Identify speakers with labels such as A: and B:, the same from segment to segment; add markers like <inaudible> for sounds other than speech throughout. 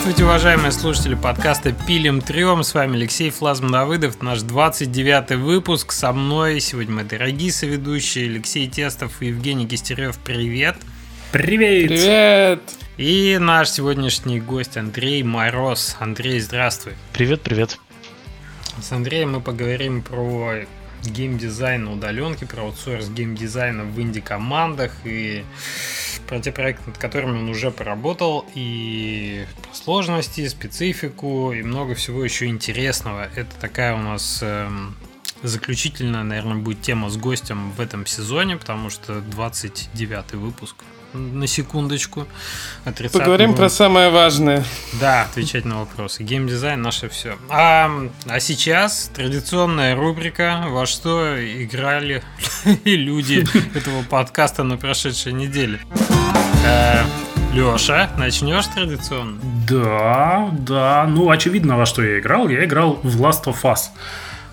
A: Здравствуйте, уважаемые слушатели подкаста «Пилим трем». С вами Алексей Флазм Давыдов, наш 29-й выпуск. Со мной сегодня мои дорогие соведущие Алексей Тестов и Евгений Кистерев. Привет!
B: Привет!
C: Привет!
A: И наш сегодняшний гость Андрей Мороз. Андрей, здравствуй.
B: Привет, привет.
A: С Андреем мы поговорим про геймдизайн на удаленке, про аутсорс геймдизайна в инди-командах и про те проекты, над которыми он уже поработал, и про сложности, специфику и много всего еще интересного. Это такая у нас эм, заключительная, наверное, будет тема с гостем в этом сезоне, потому что 29 выпуск на секундочку.
C: Поговорим про самое важное.
A: Да, отвечать на вопросы. Геймдизайн наше все. А, а сейчас традиционная рубрика «Во что играли <laughs> люди этого подкаста на прошедшей неделе». Э, Леша, начнешь традиционно?
B: Да, да. Ну, очевидно, во что я играл. Я играл в Last of Us.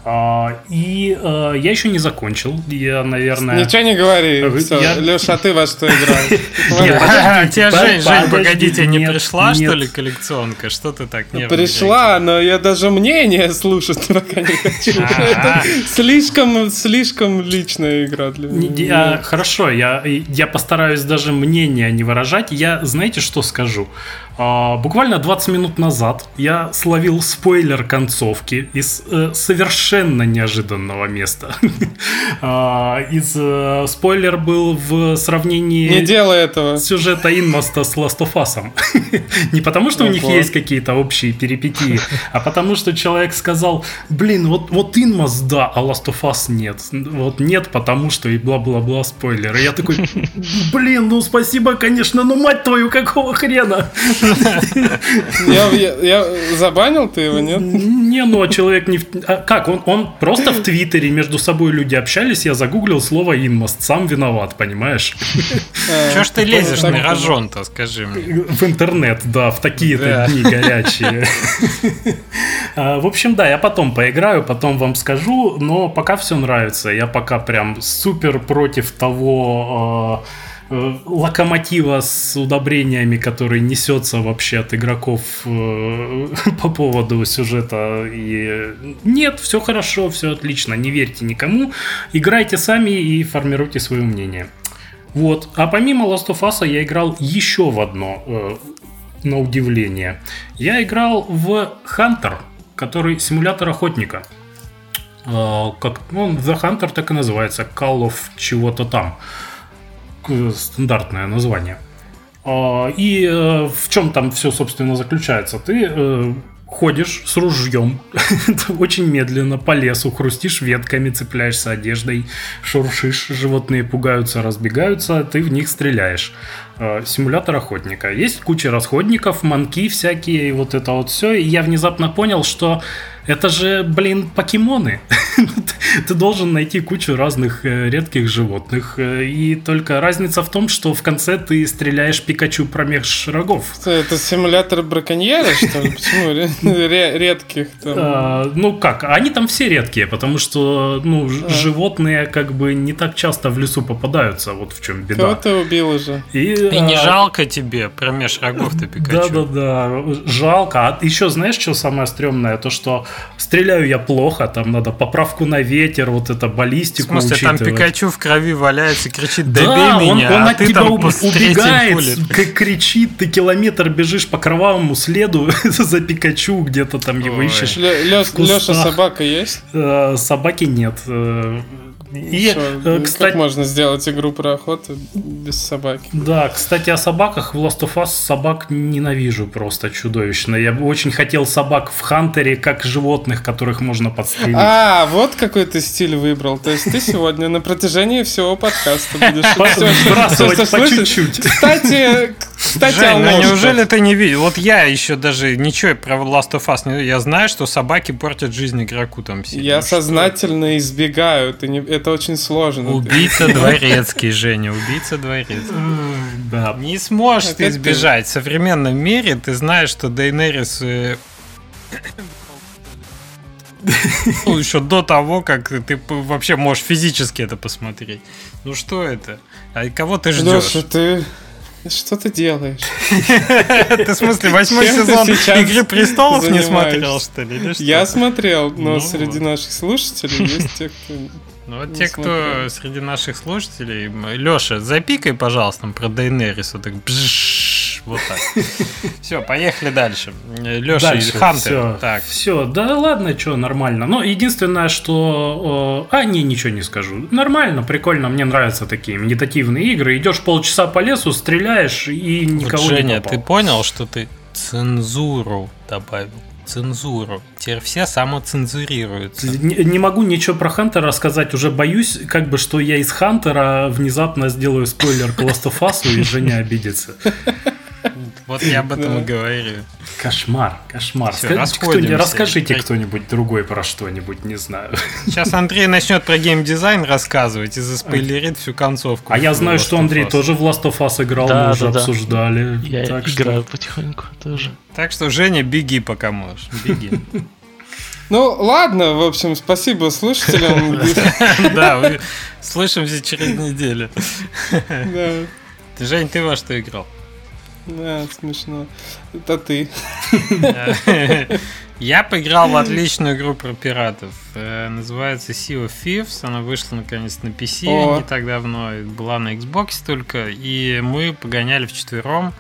B: А, и э, я еще не закончил. Я, наверное...
C: Ничего не говори. Все. Я... Леша, а ты во что
A: играл? <laughs> <laughs> Тебе, Жень, Жень, погодите, не пришла, что ли, коллекционка? Что ты так не
C: Пришла, но я даже мнение <laughs> слушать пока не хочу. Это слишком, слишком личная игра для меня.
B: Хорошо, я постараюсь даже мнение не выражать. Я, знаете, что скажу? А, буквально 20 минут назад я словил спойлер концовки из э, совершенно неожиданного места. <laughs> а, из э, спойлер был в сравнении
C: Не делай этого.
B: сюжета Инмоста с Last of Us. <laughs> Не потому, что у них есть какие-то общие перипетии, а потому, что человек сказал, блин, вот, вот Инмост да, а Last of Us нет. Вот нет, потому что и бла-бла-бла спойлер. И я такой, блин, ну спасибо, конечно, но мать твою, какого хрена?
C: Я, я, я забанил ты его, нет?
B: Не, ну а человек не... А как, он, он просто в Твиттере между собой люди общались, я загуглил слово инмост, сам виноват, понимаешь?
A: А, Чего ж ты лезешь на рожон-то, скажи мне?
B: В интернет, да, в такие-то дни горячие. А, в общем, да, я потом поиграю, потом вам скажу, но пока все нравится, я пока прям супер против того а, локомотива с удобрениями, который несется вообще от игроков э, <laughs> по поводу сюжета. И нет, все хорошо, все отлично, не верьте никому, играйте сами и формируйте свое мнение. Вот. А помимо Last of Us я играл еще в одно, э, на удивление. Я играл в Hunter, который симулятор охотника. как, ну, The Hunter так и называется, Call of чего-то там стандартное название. А, и э, в чем там все, собственно, заключается? Ты э, ходишь с ружьем <laughs> очень медленно по лесу, хрустишь ветками, цепляешься одеждой, шуршишь, животные пугаются, разбегаются, ты в них стреляешь. А, симулятор охотника. Есть куча расходников, манки всякие, и вот это вот все. И я внезапно понял, что это же, блин, покемоны. <laughs> Ты должен найти кучу разных э, редких животных. Э, и только разница в том, что в конце ты стреляешь Пикачу промеж рогов.
C: Это симулятор браконьера, что ли? Почему <laughs> редких?
B: А, ну как, они там все редкие, потому что ну, животные как бы не так часто в лесу попадаются. Вот в чем беда.
C: Кого ты убил уже?
A: И, не а, жалко тебе промеж рогов-то <laughs> Пикачу?
B: Да-да-да, жалко. А еще знаешь, что самое стрёмное? То, что стреляю я плохо, там надо поправку на ветер, вот это баллистику В смысле,
A: учитывать. там Пикачу в крови валяется, кричит, добей да, меня,
B: он, он а от тебя убегает, кричит, ты километр бежишь по кровавому следу <laughs> за Пикачу, где-то там его ищешь.
C: Леша, собака есть?
B: Э, собаки нет.
C: И, Что, э, кстати, как можно сделать игру про охоту без собаки?
B: Да, кстати, о собаках в Last of Us собак ненавижу просто чудовищно. Я бы очень хотел собак в Хантере, как животных, которых можно подстрелить.
C: А, вот какой ты стиль выбрал. То есть ты сегодня на протяжении всего подкаста будешь <laughs>
B: сбрасывать по чуть-чуть.
C: Кстати, кстати,
A: Жень, ну неужели ты не видел? Вот я еще даже ничего про Last of Us не... Я знаю, что собаки портят жизнь игроку там.
C: Я сознательно избегаю. Это не это очень сложно.
A: Убийца <laughs> дворецкий, Женя, убийца дворецкий. Да. Не сможешь ты избежать. В современном мире ты знаешь, что Дейнерис э, ну, еще до того, как ты вообще можешь физически это посмотреть. Ну что это? А кого ты ждешь?
C: Леша, ты Что ты делаешь? <laughs>
A: Ты в смысле восьмой сезон Игры престолов не смотрел, что ли?
C: Я смотрел, но ну среди наших слушателей есть те, кто
A: ну вот те, кто среди наших слушателей, Леша, запикай, пожалуйста, про Дейнерис, вот так вот так. Все, поехали дальше. Леша из Хантер.
B: Все, так. все, да ладно, что, нормально. Но единственное, что... А, не, ничего не скажу. Нормально, прикольно, мне нравятся такие медитативные игры. Идешь полчаса по лесу, стреляешь и никого вот,
A: Женя,
B: не попал.
A: ты понял, что ты цензуру добавил? цензуру. Теперь все самоцензурируются.
B: Не, не могу ничего про Хантера рассказать, уже боюсь, как бы, что я из Хантера внезапно сделаю спойлер к Last of Us, и Женя обидится.
A: Вот я об этом и говорю.
B: Кошмар, кошмар. расскажите кто-нибудь другой про что-нибудь, не знаю.
A: Сейчас Андрей начнет про геймдизайн рассказывать и заспойлерит всю концовку.
B: А я знаю, что Андрей тоже в Last of Us играл, мы уже обсуждали.
D: Я играю потихоньку тоже.
A: Так что, Женя, беги пока можешь. Беги. <laughs>
C: Ну, ладно, в общем, спасибо слушателям. <laughs>
A: Да, слышимся через неделю. Да. Жень, ты во что играл?
C: Да, смешно. Это ты. <laughs>
A: Я поиграл в отличную игру про пиратов. Э, называется Sea of Thieves. Она вышла наконец на PC не так давно. Была на Xbox только. И мы погоняли в четвером.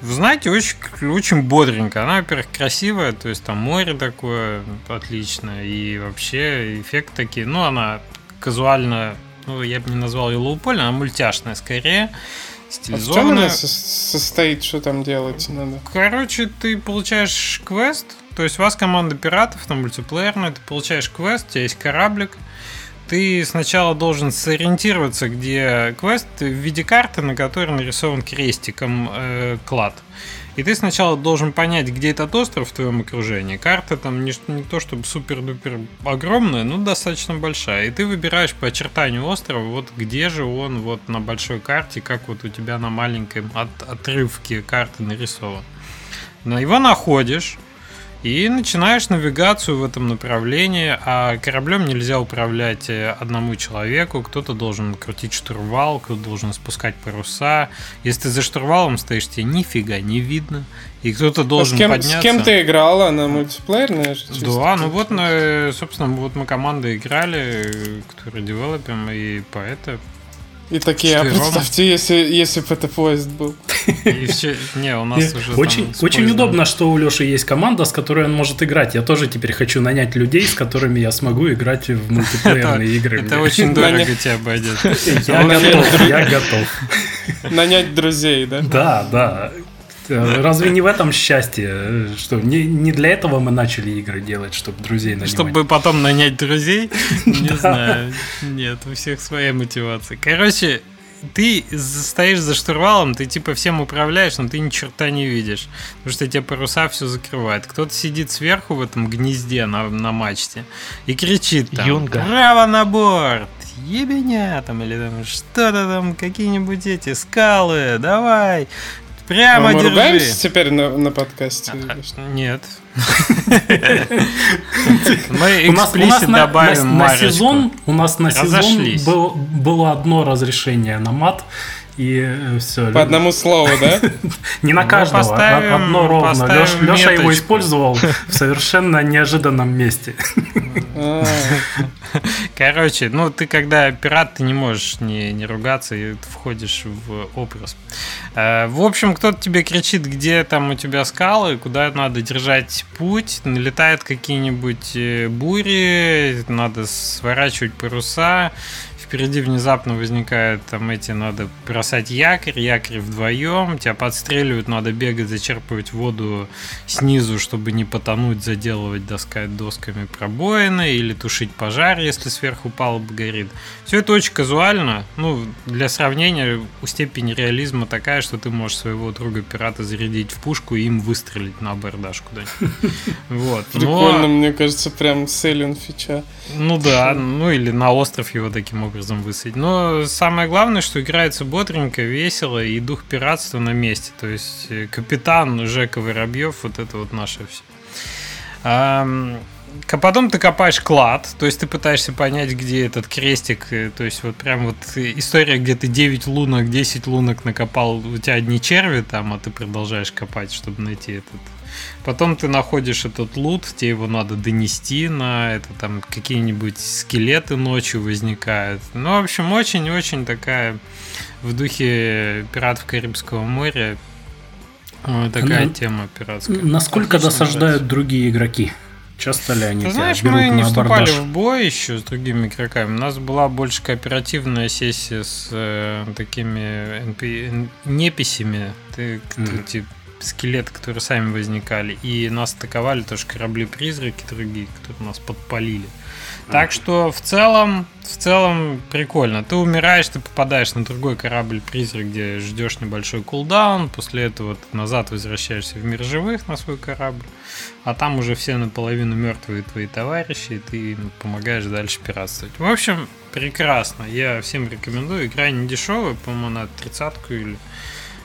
A: Вы знаете, очень, очень бодренько. Она, во-первых, красивая, то есть там море такое отличное, и вообще эффект такие. Ну, она казуально, ну, я бы не назвал ее лоупольной, она мультяшная скорее
C: стилизованная. А в чем она состоит, что там делать надо?
A: Короче, ты получаешь квест, то есть у вас команда пиратов, там мультиплеерная, ты получаешь квест, у тебя есть кораблик, ты сначала должен сориентироваться, где квест в виде карты, на которой нарисован крестиком э, клад. И ты сначала должен понять, где этот остров в твоем окружении. Карта там не, не то чтобы супер-дупер огромная, но достаточно большая. И ты выбираешь по очертанию острова, вот где же он вот на большой карте, как вот у тебя на маленьком от, отрывке карты нарисован. Но его находишь, и начинаешь навигацию в этом направлении, а кораблем нельзя управлять э, одному человеку, кто-то должен крутить штурвал, кто-то должен спускать паруса. Если ты за штурвалом стоишь, тебе нифига не видно. И кто-то должен а с
C: кем,
A: подняться.
C: С кем ты играла? На мультиплеерная?
A: Да, ну вот, собственно, вот мы команды играли, которые девелопим, и по это
C: и такие, а представьте, если, если бы это поезд был.
A: И все, не, у нас уже
B: Очень, очень удобно, что у Леши есть команда, с которой он может играть. Я тоже теперь хочу нанять людей, с которыми я смогу играть в мультиплеерные игры.
A: Это очень дорого тебе обойдется.
B: Я готов, я готов.
C: Нанять друзей, да?
B: Да, да. Разве не в этом счастье? Что не, не для этого мы начали игры делать, чтобы друзей нанимать?
A: Чтобы потом нанять друзей? <laughs> Не знаю. Нет, у всех своя мотивация. Короче, ты стоишь за штурвалом, ты типа всем управляешь, но ты ни черта не видишь. Потому что тебе паруса все закрывает. Кто-то сидит сверху в этом гнезде на, на мачте и кричит там Юнга. «Право на борт!» ебеня там или там что-то там, какие-нибудь эти скалы, давай, Прямо а мы держи. ругаемся
C: теперь на, на подкасте?
A: А, нет. <laughs> Мы эксплисит добавим
B: на сезон У нас на сезон было одно разрешение на мат. И э, все.
C: По одному слову, да? <laughs>
B: Не на каждого, а одно ровно. Леша его использовал в совершенно неожиданном месте. <laughs>
A: Короче, ну ты когда пират, ты не можешь не, не ругаться, и ты входишь в образ. Э, в общем, кто-то тебе кричит, где там у тебя скалы, куда надо держать путь, налетают какие-нибудь э, бури, надо сворачивать паруса, впереди внезапно возникают там эти, надо бросать якорь, якорь вдвоем, тебя подстреливают, надо бегать, зачерпывать воду снизу, чтобы не потонуть, заделывать доска, досками пробоины или тушить пожар, если сверху палуба горит. Все это очень казуально, ну, для сравнения, у степени реализма такая, что ты можешь своего друга-пирата зарядить в пушку и им выстрелить на абордаж куда-нибудь. <laughs> Вот.
C: Прикольно, мне кажется, прям селен фича.
A: Ну да, ну или на остров его таким образом образом высадить. Но самое главное, что играется бодренько, весело и дух пиратства на месте. То есть э, капитан Жека Воробьев, вот это вот наше все. а потом ты копаешь клад, то есть ты пытаешься понять, где этот крестик, э, то есть вот прям вот история, где ты 9 лунок, 10 лунок накопал, у тебя одни черви там, а ты продолжаешь копать, чтобы найти этот. Потом ты находишь этот лут, тебе его надо донести на это, там какие-нибудь скелеты ночью возникают. Ну, в общем, очень-очень такая в духе пиратов Карибского моря такая ну, тема пиратская.
B: Насколько Отлично досаждают нравится. другие игроки? Часто ли они
A: Ты знаешь, мы не вступали в бой еще с другими игроками. У нас была больше кооперативная сессия с э, такими NP... неписями. Ты, mm-hmm. типа, скелеты, которые сами возникали. И нас атаковали тоже корабли-призраки другие, которые нас подпалили. Так что в целом, в целом прикольно. Ты умираешь, ты попадаешь на другой корабль-призрак, где ждешь небольшой кулдаун. После этого ты назад возвращаешься в мир живых на свой корабль. А там уже все наполовину мертвые твои товарищи, и ты помогаешь дальше пиратствовать. В общем, прекрасно. Я всем рекомендую. Игра не дешевая, по-моему, на тридцатку или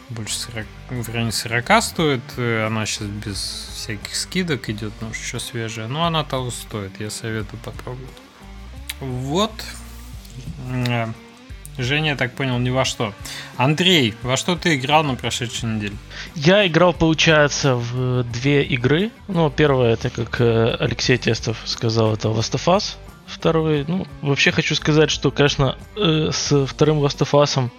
A: больше 40, в районе 40 стоит. Она сейчас без всяких скидок идет, ну еще свежая. Но она того стоит, я советую попробовать. Вот. Э, Женя, я так понял, ни во что. Андрей, во что ты играл на прошедшей неделе?
D: Я играл, получается, в две игры. Ну, первое, это, как э, Алексей Тестов сказал, это Last of Us. Второй, ну, вообще хочу сказать, что, конечно, э, с вторым Last of Us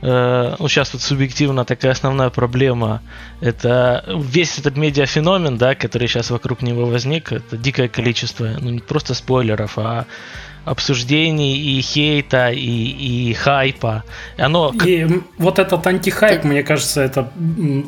D: Э, ну, сейчас вот субъективно такая основная проблема, это весь этот медиафеномен, да, который сейчас вокруг него возник, это дикое количество, ну, не просто спойлеров, а обсуждений и хейта, и, и хайпа.
B: Оно... И вот этот антихайп, так... мне кажется, это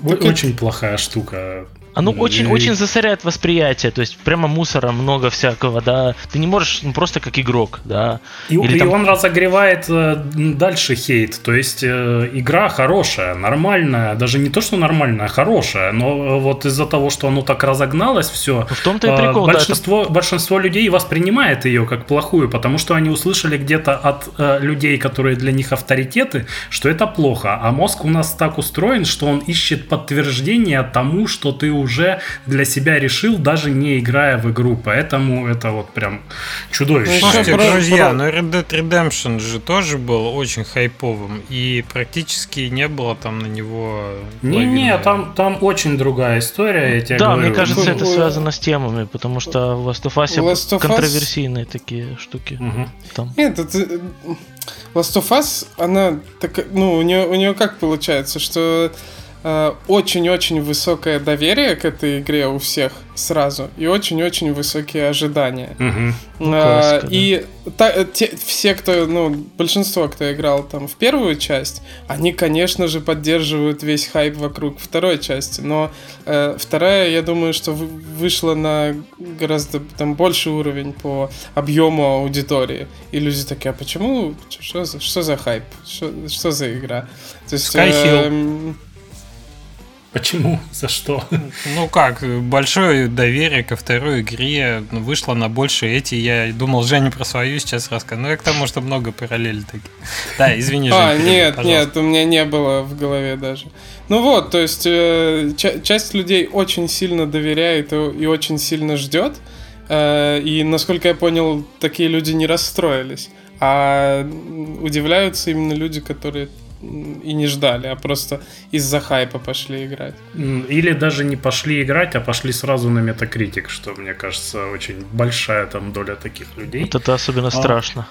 B: так очень это... плохая штука.
D: Оно очень, очень засоряет восприятие, то есть прямо мусора много всякого, да. Ты не можешь ну, просто как игрок, да.
B: И, Или и там... он разогревает э, дальше хейт, то есть э, игра хорошая, нормальная, даже не то, что нормальная, а хорошая, но вот из-за того, что оно так разогналось, все.
D: В том-то и прикол,
B: большинство,
D: да, это...
B: большинство людей воспринимает ее как плохую, потому что они услышали где-то от э, людей, которые для них авторитеты, что это плохо, а мозг у нас так устроен, что он ищет подтверждение тому, что ты уже для себя решил, даже не играя в игру. Поэтому это вот прям чудовище. Ну,
A: Слушайте, друзья, но Red Dead Redemption же тоже был очень хайповым. И практически не было там на него...
B: Не-не, там, там очень другая история, я тебе
D: Да,
B: говорю.
D: мне кажется, это связано с темами, потому что в Last of Us, Last of Us... контроверсийные такие штуки. Угу.
C: Там. Нет, это... Last of Us, она так, ну, у нее, у нее как получается, что Э, очень-очень высокое доверие к этой игре у всех сразу и очень-очень высокие ожидания.
B: Угу.
C: А, и та, те, все, кто, ну, большинство, кто играл там в первую часть, они, конечно же, поддерживают весь хайп вокруг второй части. Но э, вторая, я думаю, что вышла на гораздо там больший уровень по объему аудитории. И люди такие, а почему? Что за, что за хайп? Что, что за игра?
A: То есть, Skyhill. Э,
B: Почему? За что?
A: Ну как, большое доверие ко второй игре вышло на больше эти. Я думал, Женя про свою сейчас расскажет. Ну я к тому, что много параллелей таких. Да, извини,
C: Женя. А, нет, пожалуйста. нет, у меня не было в голове даже. Ну вот, то есть э, часть людей очень сильно доверяет и, и очень сильно ждет. Э, и насколько я понял, такие люди не расстроились. А удивляются именно люди, которые и не ждали, а просто из-за хайпа пошли играть.
B: Или даже не пошли играть, а пошли сразу на Metacritic, что, мне кажется, очень большая там доля таких людей.
D: Вот это особенно а, страшно.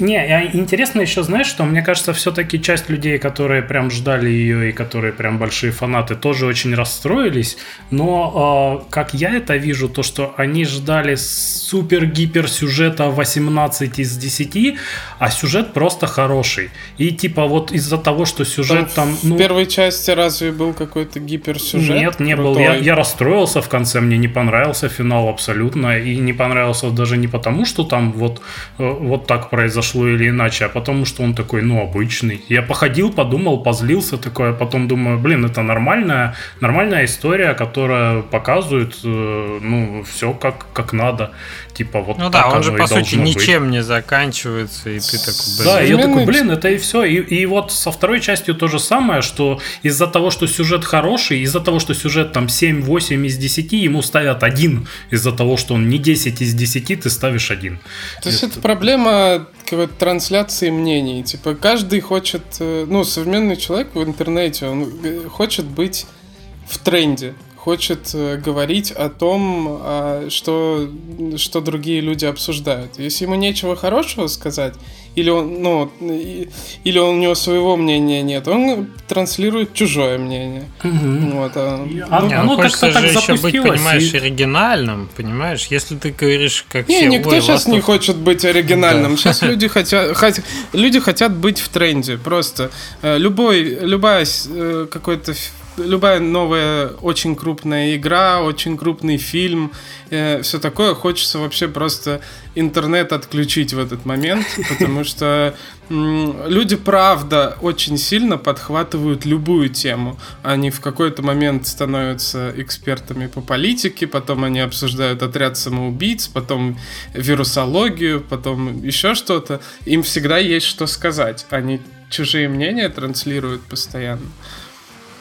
B: Не, интересно еще, знаешь, что мне кажется, все-таки часть людей, которые прям ждали ее и которые прям большие фанаты, тоже очень расстроились. Но э, как я это вижу, то что они ждали супер-гипер сюжета 18 из 10, а сюжет просто хороший. И типа вот из-за того, что сюжет там...
C: там ну... В первой части разве был какой-то гиперсюжет?
B: Нет, не крутой? был. Я, я расстроился в конце, мне не понравился финал абсолютно. И не понравился даже не потому, что там вот, э, вот так произошло произошло или иначе, а потому что он такой, ну, обычный. Я походил, подумал, позлился такой, а потом думаю, блин, это нормальная, нормальная история, которая показывает, э, ну, все как, как надо. Типа вот
A: Ну да, он же по сути ничем быть. не заканчивается, и ты такой,
B: блин. Да, и я такой, блин, это и все. И, и вот со второй частью то же самое, что из-за того, что сюжет хороший, из-за того, что сюжет там 7-8 из 10, ему ставят один. Из-за того, что он не 10 из 10, ты ставишь один.
C: То есть это, это проблема какой-то трансляции мнений. Типа каждый хочет, э, ну, современный человек в интернете, он э, хочет быть в тренде хочет э, говорить о том, а, что, что другие люди обсуждают. Если ему нечего хорошего сказать, или он, ну, или у него своего мнения нет, он транслирует чужое мнение.
A: Угу. Вот, а, а, ну, оно как-то так еще быть, понимаешь, и... оригинальным, понимаешь? Если ты говоришь, как
C: не, все... никто Ой, сейчас не хочет быть оригинальным. Да. Сейчас люди хотят, хотят, люди хотят быть в тренде. Просто э, любой, любая э, какой-то любая новая очень крупная игра, очень крупный фильм, э, все такое, хочется вообще просто интернет отключить в этот момент, <laughs> потому что люди, правда, очень сильно подхватывают любую тему. Они в какой-то момент становятся экспертами по политике, потом они обсуждают отряд самоубийц, потом вирусологию, потом еще что-то. Им всегда есть что сказать. Они чужие мнения транслируют постоянно.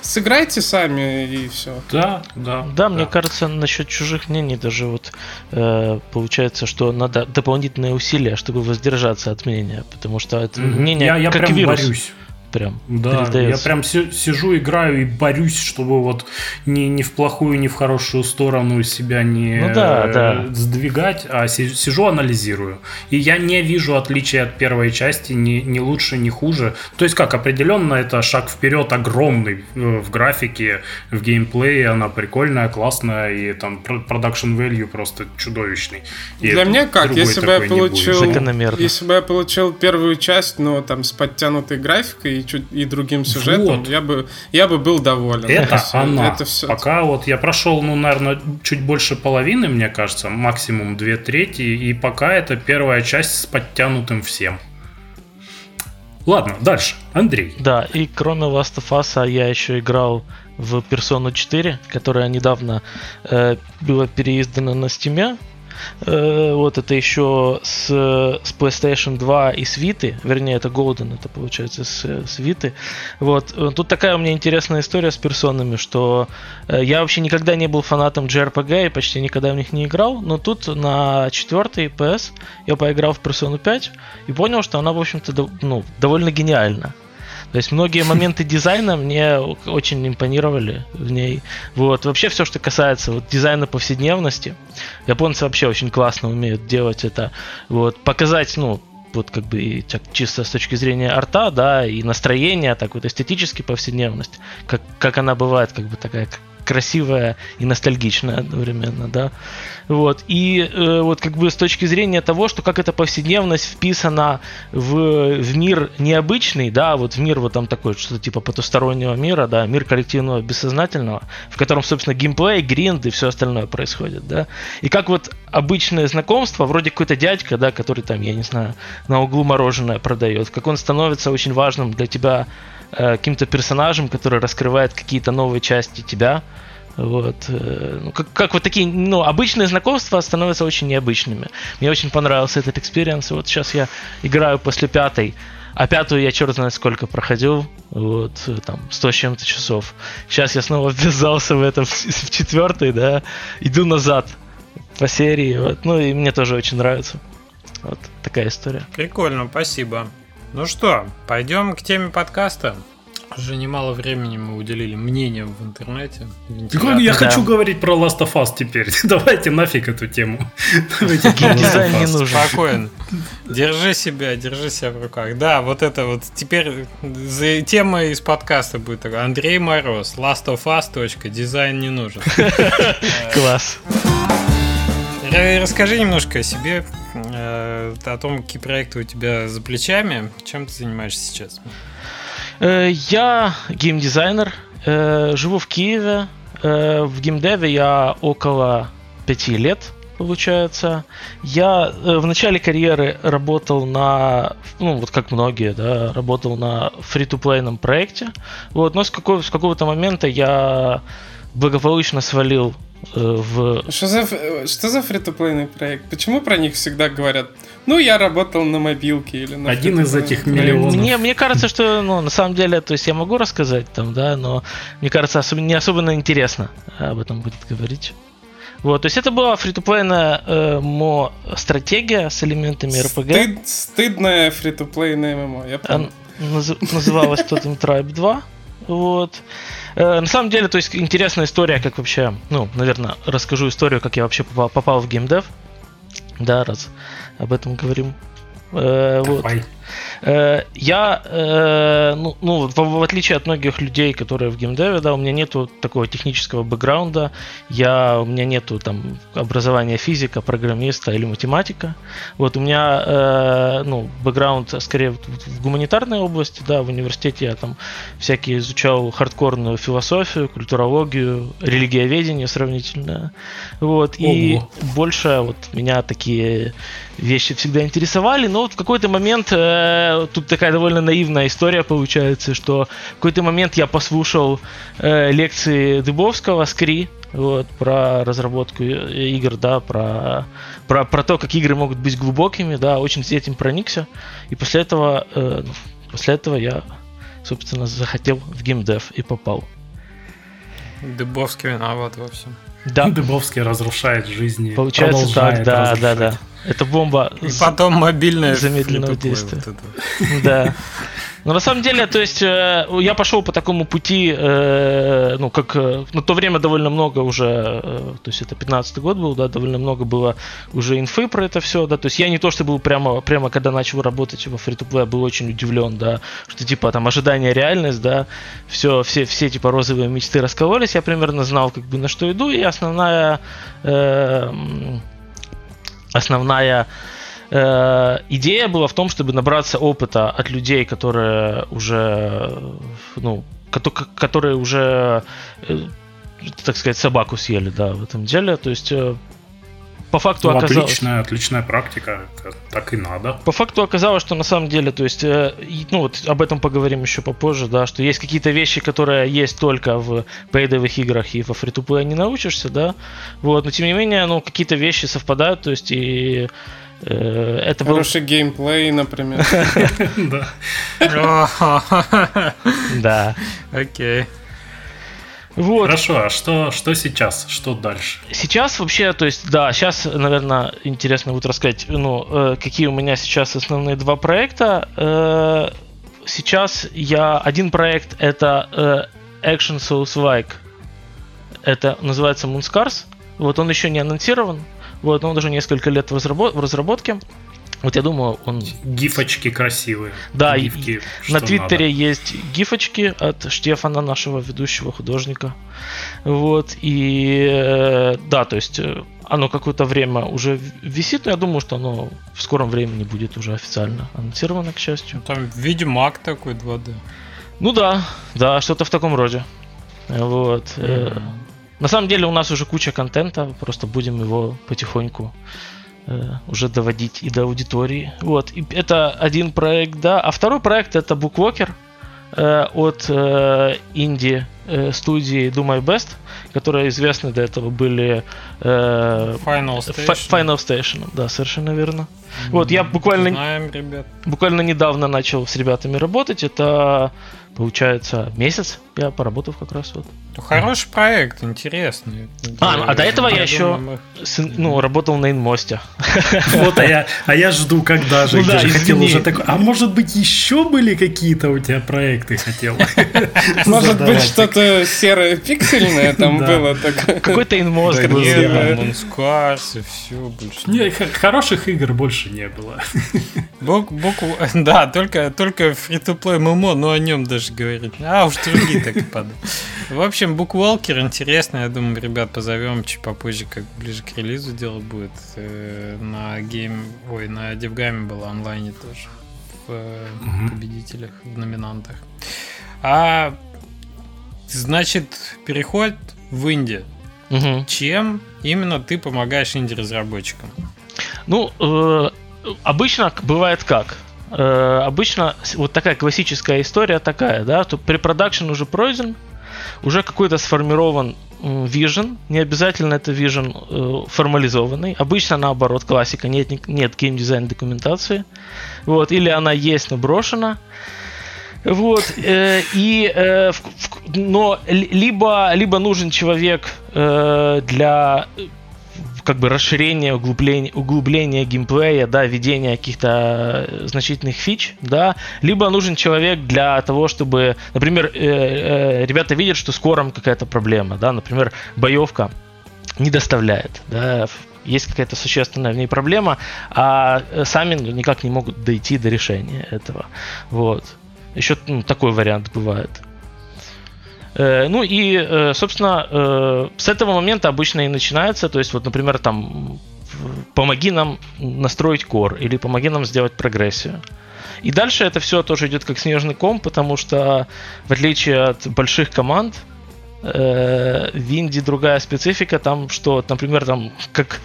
C: Сыграйте сами и все.
D: Да, да. Да, да. мне кажется, насчет чужих мнений даже вот э, получается, что надо дополнительные усилия, чтобы воздержаться от мнения, потому что это mm-hmm. мнение
B: я, я
D: как
B: прям
D: вирус.
B: Борюсь прям Да, я прям сижу, играю и борюсь, чтобы вот ни, ни в плохую, ни в хорошую сторону себя не ну, да, да. сдвигать, а сижу, анализирую. И я не вижу отличия от первой части, ни, ни лучше, ни хуже. То есть как, определенно это шаг вперед огромный э, в графике, в геймплее, она прикольная, классная, и там продакшн value просто чудовищный.
C: И Для меня как, если бы я получил, если бы я получил первую часть, но там с подтянутой графикой чуть и другим сюжетом, вот. я бы я бы был доволен.
B: Это все, она. Это все. Пока вот я прошел, ну, наверное, чуть больше половины, мне кажется, максимум две трети, и пока это первая часть с подтянутым всем. Ладно, дальше. Андрей.
D: Да, и кроме Last of Us я еще играл в Persona 4, которая недавно э, была переиздана на Steam. Э, вот это еще с, с PlayStation 2 и с Vita, вернее, это Golden, это получается с, с Vita. Вот. Тут такая у меня интересная история с персонами, что э, я вообще никогда не был фанатом JRPG и почти никогда в них не играл, но тут на 4 PS я поиграл в Persona 5 и понял, что она, в общем-то, ну, довольно гениальна. То есть многие моменты дизайна мне очень импонировали в ней. Вот. Вообще все, что касается вот, дизайна повседневности, японцы вообще очень классно умеют делать это. Вот. Показать, ну, вот как бы так, чисто с точки зрения арта, да, и настроения, так вот эстетически повседневность, как, как она бывает, как бы такая красивая и ностальгичная одновременно, да. Вот. И э, вот как бы с точки зрения того, что как эта повседневность вписана в, в мир необычный, да, вот в мир вот там такой, что-то типа потустороннего мира, да, мир коллективного бессознательного, в котором, собственно, геймплей, гринд и все остальное происходит, да. И как вот обычное знакомство, вроде какой-то дядька, да, который там, я не знаю, на углу мороженое продает, как он становится очень важным для тебя э, каким-то персонажем, который раскрывает какие-то новые части тебя. Вот. Э, ну, как, как вот такие, ну, обычные знакомства становятся очень необычными. Мне очень понравился этот experience. Вот сейчас я играю после пятой. А пятую я черт знает сколько проходил. Вот, там, сто с чем-то часов. Сейчас я снова <laughs> ввязался в этом, <laughs> в четвертой, да. Иду назад по серии. Вот. Ну, и мне тоже очень нравится. Вот такая история.
A: Прикольно, спасибо. Ну что, пойдем к теме подкаста. Уже немало времени мы уделили мнениям в интернете.
B: В я да. хочу говорить про Last of Us теперь. <laughs> Давайте нафиг эту тему.
A: Дизайн не нужен. Спокойно. Держи себя, держи себя в руках. Да, вот это вот. Теперь за тема из подкаста будет такая. Андрей Мороз, Last of Us. Дизайн не нужен. <laughs>
D: Класс.
A: Расскажи немножко о себе, о том, какие проекты у тебя за плечами. Чем ты занимаешься сейчас?
D: Э, я геймдизайнер, э, живу в Киеве. В геймдеве я около пяти лет. получается. Я э, в начале карьеры работал на, ну вот как многие, да, работал на фри-то-плейном проекте. Вот, но с, какого, с какого-то момента я благополучно свалил э, в...
C: Что за, что за фри-то-плейный проект? Почему про них всегда говорят? Ну, я работал на мобилке или на
B: Один из этих миллионов.
D: Мне, мне кажется, что, ну, на самом деле, то есть я могу рассказать там, да, но мне кажется, особ... не особенно интересно об этом будет говорить. Вот, то есть это была фри-то-плейная э, мо стратегия с элементами.
C: Стыд, стыдная фри-то-плейная ММО, я помню.
D: Наз, называлась Totem Tribe 2. Вот. Э, на самом деле, то есть интересная история, как вообще, ну, наверное, расскажу историю, как я вообще попал, попал в геймдев. Да, раз об этом говорим. Э, вот. Э, я, э, ну, ну в, отличие от многих людей, которые в геймдеве, да, у меня нету такого технического бэкграунда, я, у меня нету там образования физика, программиста или математика. Вот у меня, э, ну, бэкграунд скорее в, гуманитарной области, да, в университете я там всякие изучал хардкорную философию, культурологию, религиоведение сравнительное. Вот, Ого. и больше вот меня такие вещи всегда интересовали, но вот в какой-то момент э, тут такая довольно наивная история получается, что в какой-то момент я послушал э, лекции Дыбовского Скри, вот, про разработку игр, да, про, про, про то, как игры могут быть глубокими, да, очень с этим проникся. И после этого, э, после этого я, собственно, захотел в геймдев и попал.
A: Дыбовский виноват во всем.
B: Да. Дыбовский разрушает жизни.
D: Получается так, да, да, да. Это бомба.
A: И потом мобильная
D: замедленного действия. Вот да. Но на самом деле, то есть, э, я пошел по такому пути, э, ну, как э, на то время довольно много уже, то есть это 15 год был, да, довольно много было уже инфы про это все, да, то есть я не то, что был прямо, прямо когда начал работать во фри to был очень удивлен, да, что типа там ожидание реальность, да, все, все, все типа розовые мечты раскололись, я примерно знал, как бы на что иду, и основная, э, основная э, идея была в том, чтобы набраться опыта от людей, которые уже, ну, которые уже, э, так сказать, собаку съели, да, в этом деле. То есть э, по факту ну, оказалось...
B: Отличная, отличная практика, так и надо.
D: По факту оказалось, что на самом деле, то есть, э, ну вот об этом поговорим еще попозже, да, что есть какие-то вещи, которые есть только в пейдовых играх и во фри не научишься, да, вот, но тем не менее, ну, какие-то вещи совпадают, то есть, и
C: Э, это Хороший был... геймплей, например. <laughs>
B: Да. <laughs>
D: Да.
A: Окей.
B: Вот. Хорошо, а что, что сейчас? Что дальше?
D: Сейчас вообще, то есть, да, сейчас, наверное, интересно будет рассказать, ну, э, какие у меня сейчас основные два проекта. Э, сейчас я, один проект это Action Souls Like. Это называется Moonscars. Вот он еще не анонсирован, вот, он уже несколько лет в, разработ- в разработке. Вот я думаю, он...
B: Гифочки красивые.
D: Да, Гифки, на Твиттере надо. есть гифочки от Штефана, нашего ведущего художника. Вот, и э, да, то есть э, оно какое-то время уже висит, но я думаю, что оно в скором времени будет уже официально анонсировано, к счастью.
A: Там Ведьмак такой 2D.
D: Ну да, да, что-то в таком роде. Вот. Mm-hmm. На самом деле у нас уже куча контента, просто будем его потихоньку уже доводить и до аудитории. Вот, и это один проект, да. А второй проект это Bookwalker э, от э, инди э, студии Do My Best, которые известны до этого были
A: э, Final Station.
D: Final Station, да, совершенно верно. Mm-hmm. Вот я буквально
A: Знаем, ребят.
D: буквально недавно начал с ребятами работать. Это получается месяц я поработал как раз вот.
A: Ну, хороший проект, интересный.
D: А, а до этого я, я еще мы... с, ну, работал на инмосте. <laughs>
B: Вот, а я, а я жду, когда же. Ну, да, хотел уже такой. А может быть, еще были какие-то у тебя проекты хотел? <laughs>
C: Может быть, что-то серое пиксельное там было.
D: Какой-то инмост.
A: Монскарс и все
B: больше. Не, хороших игр больше не было. <laughs>
A: Букву, да, только, только free-to-play MMO, но о нем даже говорить. А уж другие так и падают. В общем, Bookwalker интересно. Я думаю, ребят позовем чуть попозже, как ближе к релизу дело будет. Э, на game, ой, на DevGAMM е было онлайне тоже. В победителях, в номинантах. А значит, переход в Индию. угу. чем именно ты помогаешь инди-разработчикам.
D: Ну, э, обычно бывает как? Э, обычно вот такая классическая история такая, да, что препродакшн уже пройден, уже какой-то сформирован vision, не обязательно это vision э, формализованный, обычно наоборот классика, нет, нет геймдизайн документации, вот, или она есть, но брошена, вот, э, и, э, в, в, но либо, либо нужен человек э, для как бы расширение, углубление, углубление геймплея, да, введение каких-то э, значительных фич, да, либо нужен человек для того, чтобы, например, э, э, ребята видят, что с кором какая-то проблема, да, например, боевка не доставляет, да, есть какая-то существенная в ней проблема, а сами никак не могут дойти до решения этого. Вот. Еще ну, такой вариант бывает. Э, ну и, э, собственно, э, с этого момента обычно и начинается. То есть, вот, например, там помоги нам настроить core или помоги нам сделать прогрессию. И дальше это все тоже идет как снежный ком, потому что в отличие от больших команд, в Инди другая специфика, там что, например, там как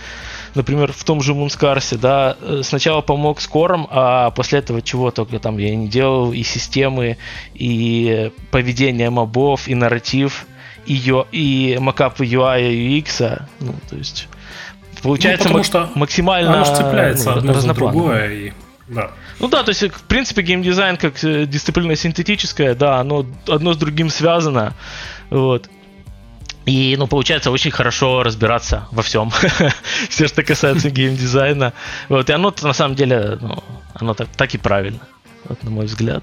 D: например, в том же Мунскарсе, да, э, сначала помог скором, а после этого чего только там я не делал, и системы, и поведение мобов, и нарратив, и, ю, и макапы UI и UX, ну, то есть получается ну,
B: мак- что
D: максимально
B: оно цепляется ну, одно за другое и да.
D: Ну да, то есть, в принципе, геймдизайн как э, дисциплина синтетическая, да, оно одно с другим связано. Вот. И, ну, получается очень хорошо разбираться во всем. <laughs> Все, что касается геймдизайна. Вот, и оно на самом деле, ну, оно так, так и правильно, вот, на мой взгляд.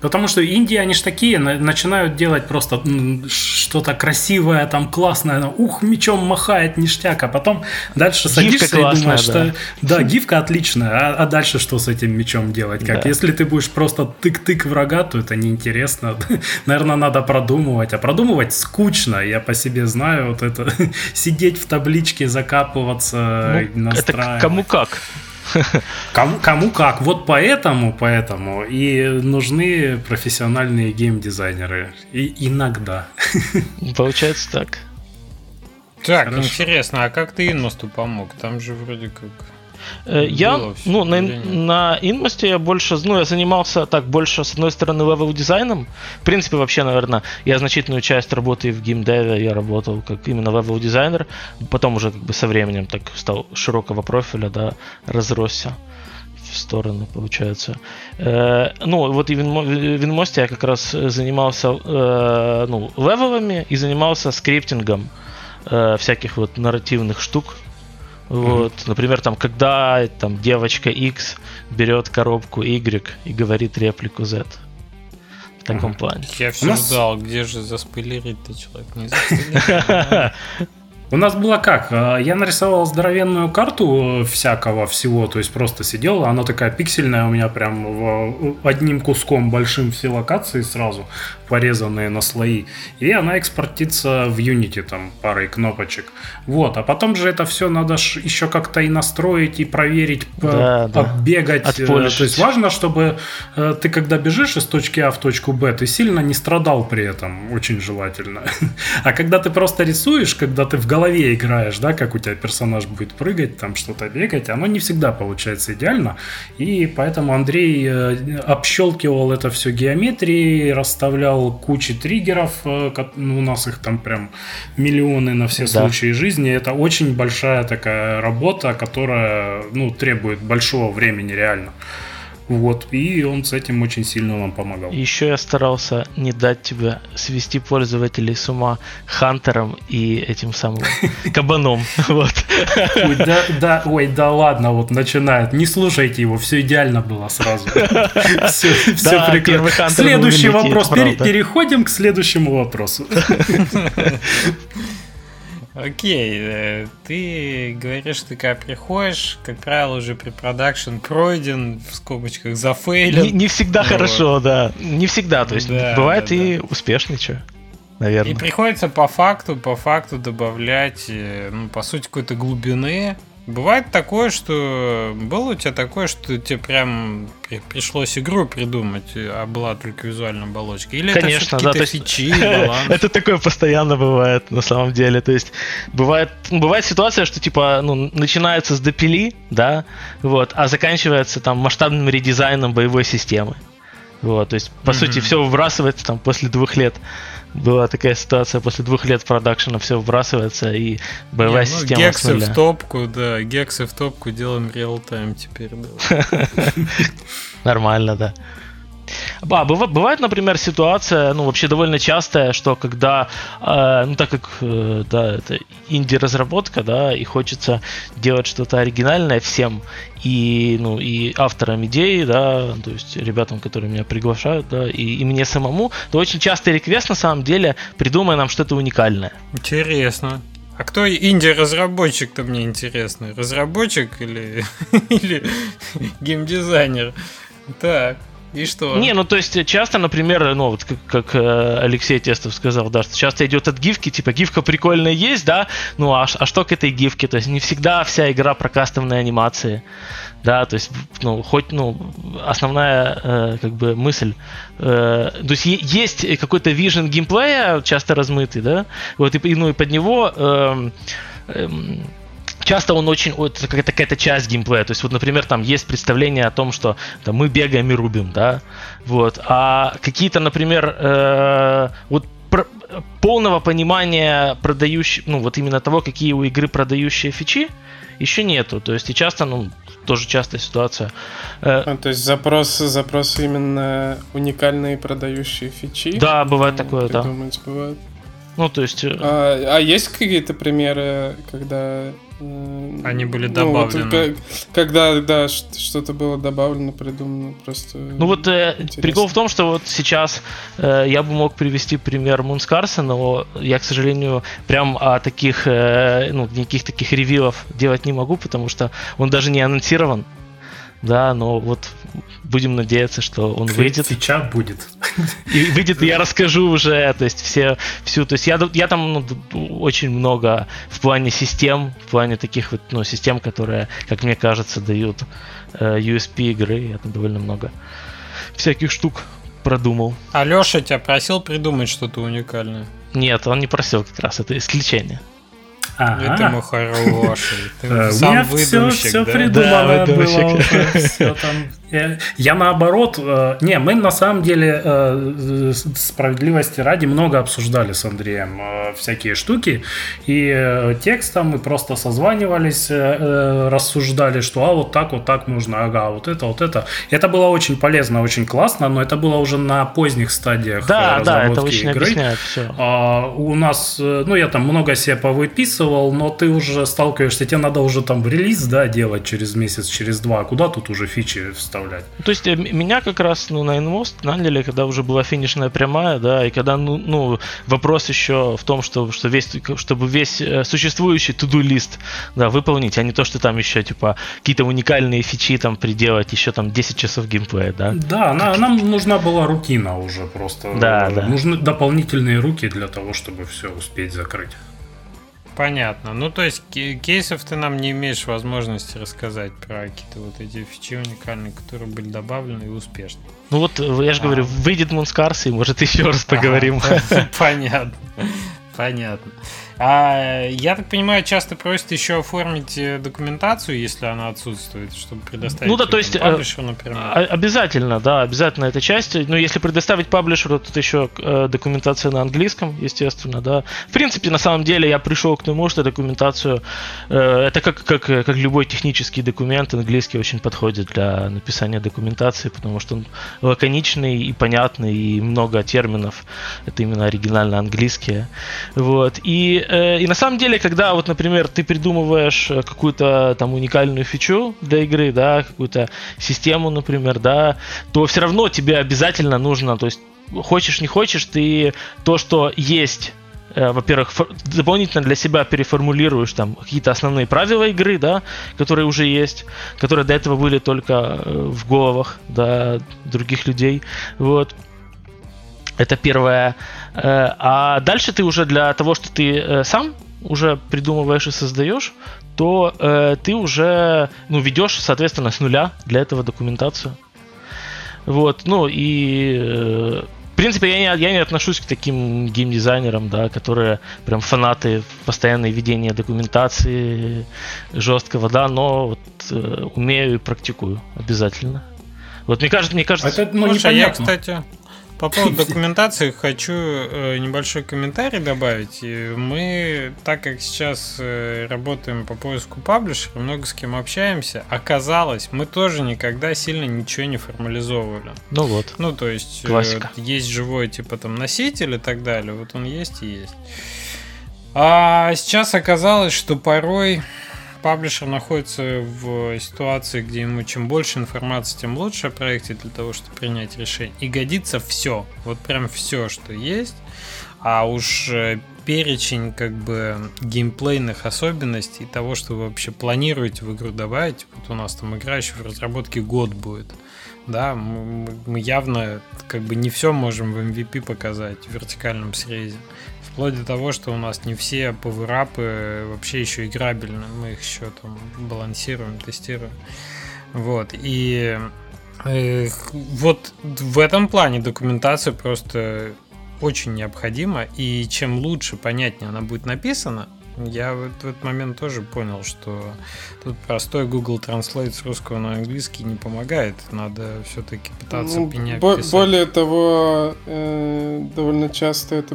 B: Потому что Индии, они ж такие, начинают делать просто что-то красивое, там классное, ух, мечом махает, ништяк, а потом дальше садишься классная, и думаешь, да. что да, гифка отличная, а, а дальше что с этим мечом делать? Как? Да. Если ты будешь просто тык-тык врага, то это неинтересно. <laughs> Наверное, надо продумывать, а продумывать скучно, я по себе знаю, вот это <laughs> сидеть в табличке, закапываться,
D: ну, настраивать. Это кому как. <laughs>
B: Кому, кому как. Вот поэтому, поэтому и нужны профессиональные геймдизайнеры. И иногда. <laughs>
D: Получается так.
A: Так, Хорошо. интересно, а как ты Inmost у помог? Там же вроде как...
D: Э, я, ну, на, на Inmost е я больше, ну, я занимался так больше, с одной стороны, левел-дизайном. В принципе, вообще, наверное, я значительную часть работы в геймдеве я работал как именно левел-дизайнер. Потом уже как бы со временем так стал широкого профиля, да, разросся в стороны, получается. Э, ну, вот и в Инмосте я как раз занимался э, ну, левелами и занимался скриптингом э, всяких вот нарративных штук, вот, mm-hmm. например, там, когда там девочка X берет коробку Y и говорит реплику Z. В таком mm-hmm. плане.
A: Я все нас... ждал, где же заспойлерить-то человек не. <laughs>
B: У нас было как? А, я нарисовал здоровенную карту всякого всего, то есть просто сидел, она такая пиксельная у меня прям одним куском большим все локации сразу порезанные на слои, и она экспортится в Unity там парой кнопочек. Вот, а потом же это все надо еще как-то и настроить, и проверить, да, оббегать. Да. То есть важно, чтобы э, ты когда бежишь из точки А в точку Б, ты сильно не страдал при этом, очень желательно. <laughs> А когда ты просто рисуешь, когда ты в голове играешь, да, как у тебя персонаж будет прыгать, там что-то бегать, оно не всегда получается идеально, и поэтому Андрей э, общелкивал это все геометрией, расставлял добавил кучи триггеров, э, ну, у нас их там прям миллионы на все да. случаи жизни. Это очень большая такая работа, которая ну, требует большого времени реально. Вот, и он с этим очень сильно нам помогал.
D: Еще я старался не дать тебе свести пользователей с ума хантером и этим самым <laughs> кабаном. Вот.
B: Ой, да, да, ой, да ладно, вот начинает. Не слушайте его, все идеально было сразу. <laughs> Все, все прекрасно. Следующий вопрос. Переходим к следующему вопросу. <laughs>
A: Окей, э, ты говоришь, ты когда приходишь, как правило, уже при продакшн пройден, в скобочках зафейлен.
D: Не, не всегда вот. хорошо, да. Не всегда, то есть да, бывает да, и да. успешный, что наверное.
A: И приходится по факту, по факту добавлять, э, ну, по сути, какой-то глубины Бывает такое, что было у тебя такое, что тебе прям пришлось игру придумать, а была только визуальная оболочка? Или
D: Конечно,
A: это
D: да,
A: фичи, <laughs>
D: Это такое постоянно бывает, на самом деле. То есть бывает, ну, бывает ситуация, что типа ну, начинается с допили, да, вот, а заканчивается там масштабным редизайном боевой системы. Вот, то есть, по mm-hmm. сути, все выбрасывается там после двух лет была такая ситуация, после двух лет продакшена все выбрасывается, и боевая Не, ну, система
A: Гексы в топку, да, гексы в топку делаем реал-тайм теперь, да. <laughs>
D: Нормально, да. А, бывает, например, ситуация, ну, вообще довольно частая, что когда, э, ну, так как, э, да, это инди-разработка, да, и хочется делать что-то оригинальное всем, и, ну, и авторам идеи, да, то есть ребятам, которые меня приглашают, да, и, и мне самому, то очень часто реквест, на самом деле, придумай нам что-то уникальное.
A: Интересно. А кто инди-разработчик-то мне интересно? Разработчик или, <laughs> или геймдизайнер? Так. И что?
D: Не, ну то есть часто, например, ну вот как, как э, Алексей Тестов сказал, да, что часто идет от гифки, типа гифка прикольная есть, да, ну а, а что к этой гифке? То есть не всегда вся игра про кастомные анимации, да, то есть, ну, хоть, ну, основная, э, как бы, мысль, э, то есть есть какой-то вижен геймплея, часто размытый, да, вот, и, ну, и под него э, э, часто он очень, вот, какая-то, часть геймплея. То есть, вот, например, там есть представление о том, что там, мы бегаем и рубим, да, вот. А какие-то, например, э, вот полного понимания продающих, ну, вот именно того, какие у игры продающие фичи, еще нету. То есть, и часто, ну, тоже частая ситуация.
C: Э, а, то есть запрос, запрос именно уникальные продающие фичи?
D: Да, бывает такое, да.
C: Бывает.
D: Ну, то есть... Э,
C: а, а есть какие-то примеры, когда
A: они были добавлены. Ну, вот,
C: когда, да, что-то было добавлено, придумано, просто...
D: Ну вот э, прикол в том, что вот сейчас э, я бы мог привести пример Мунскарса, но я, к сожалению, прям о таких, э, ну, никаких таких ревилов делать не могу, потому что он даже не анонсирован да, но вот будем надеяться, что он выйдет.
B: Сейчас будет.
D: И выйдет, и я расскажу уже, то есть все, всю, то есть я, я там ну, очень много в плане систем, в плане таких вот, ну, систем, которые, как мне кажется, дают э, USP игры, я там довольно много всяких штук продумал.
A: А Леша тебя просил придумать что-то уникальное?
D: Нет, он не просил как раз, это исключение.
A: Ага. Это мы хороший. Ты
B: э, сам У меня все, все да? придумано да, было. Все там я наоборот, э, не, мы на самом деле э, справедливости ради много обсуждали с Андреем э, всякие штуки, и текстом мы просто созванивались, рассуждали, что а вот так, вот так нужно, ага, вот это, вот это. Это было очень полезно, очень классно, но это было уже на поздних стадиях
D: да, разработки да, это очень игры. Объясняет все.
B: А, у нас, ну я там много себе повыписывал, но ты уже сталкиваешься, тебе надо уже там релиз, да, делать через месяц, через два, куда тут уже фичи вставлять? Вставлять.
D: То есть э, меня как раз ну, на InMost наняли, когда уже была финишная прямая, да, и когда ну, ну вопрос еще в том, что, что весь, чтобы весь э, существующий to-do лист да, выполнить, а не то, что там еще типа какие-то уникальные фичи там приделать, еще там 10 часов геймплея, да?
B: Да, на, нам нужна была рутина уже просто.
D: Да, да.
B: Нужны дополнительные руки для того, чтобы все успеть закрыть.
A: Понятно. Ну, то есть кейсов ты нам не имеешь возможности рассказать про какие-то вот эти фичи уникальные, которые были добавлены и успешны.
D: Ну вот, я же а. говорю, выйдет Мунскарс, и может <laughs> еще раз поговорим. <laughs>
A: Понятно. Понятно. А, я так понимаю, часто просят еще оформить э, документацию, если она отсутствует, чтобы предоставить.
D: Ну да, то есть э, паблишеру, например. обязательно, да, обязательно эта часть. Но если предоставить паблишеру, тут еще э, документация на английском, естественно, да. В принципе, на самом деле, я пришел к тому, что документацию это как, как, как любой технический документ, английский очень подходит для написания документации, потому что он лаконичный и понятный, и много терминов. Это именно оригинально английские. Вот. И и на самом деле, когда вот, например, ты придумываешь э, какую-то там уникальную фичу для игры, да, какую-то систему, например, да, то все равно тебе обязательно нужно, то есть хочешь не хочешь, ты то, что есть э, во-первых, дополнительно для себя переформулируешь там какие-то основные правила игры, да, которые уже есть, которые до этого были только в головах, да, других людей, вот. Это первое. А дальше ты уже для того, что ты сам уже придумываешь и создаешь, то э, ты уже ну, ведешь, соответственно, с нуля для этого документацию. Вот, ну и э, в принципе, я не, я не отношусь к таким геймдизайнерам, да, которые прям фанаты постоянной ведения документации жесткого, да, но вот, э, умею и практикую обязательно. Вот мне кажется, мне кажется...
A: Это, ну, Слушай, непонятно. я, кстати, по поводу <laughs> документации хочу э, небольшой комментарий добавить. Мы, так как сейчас э, работаем по поиску паблишера, много с кем общаемся, оказалось, мы тоже никогда сильно ничего не формализовывали.
D: Ну вот.
A: Ну, то есть, Классика. есть живой, типа, там, носитель и так далее. Вот он есть и есть. А сейчас оказалось, что порой паблишер находится в ситуации, где ему чем больше информации, тем лучше о проекте для того, чтобы принять решение. И годится все. Вот прям все, что есть. А уж э, перечень как бы геймплейных особенностей того, что вы вообще планируете в игру добавить. Вот у нас там игра еще в разработке год будет. Да, мы явно как бы не все можем в MVP показать в вертикальном срезе. Вплоть до того, что у нас не все паверапы вообще еще играбельны. Мы их еще там балансируем, тестируем. Вот. И э, вот в этом плане документация просто очень необходима. И чем лучше, понятнее она будет написана, я в этот момент тоже понял, что тут простой Google Translate с русского на английский не помогает. Надо все-таки пытаться ну, меня
C: бо- Более того, э, довольно часто это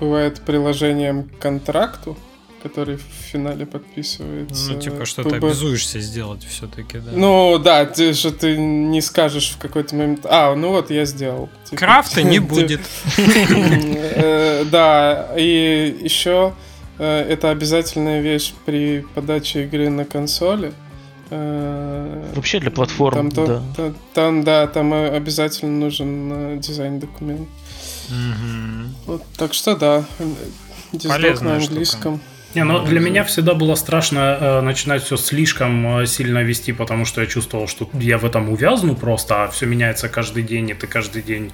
C: бывает приложением к контракту, который в финале подписывается.
A: Ну, типа, что ты обязуешься сделать все-таки, да.
C: Ну, да, ты же ты не скажешь в какой-то момент. А, ну вот я сделал.
A: Типа, Крафта не <laughs> будет. <laughs>
C: Э, да, и еще это обязательная вещь при подаче игры на консоли.
D: Э, Вообще для платформ,
C: там,
D: да.
C: Там, там, да, там обязательно нужен э, дизайн-документ. Угу. Вот, так что да, диздок на английском. Штука.
B: Не, ну для меня всегда было страшно э, начинать все слишком э, сильно вести, потому что я чувствовал, что я в этом увязну просто, а все меняется каждый день, и ты каждый день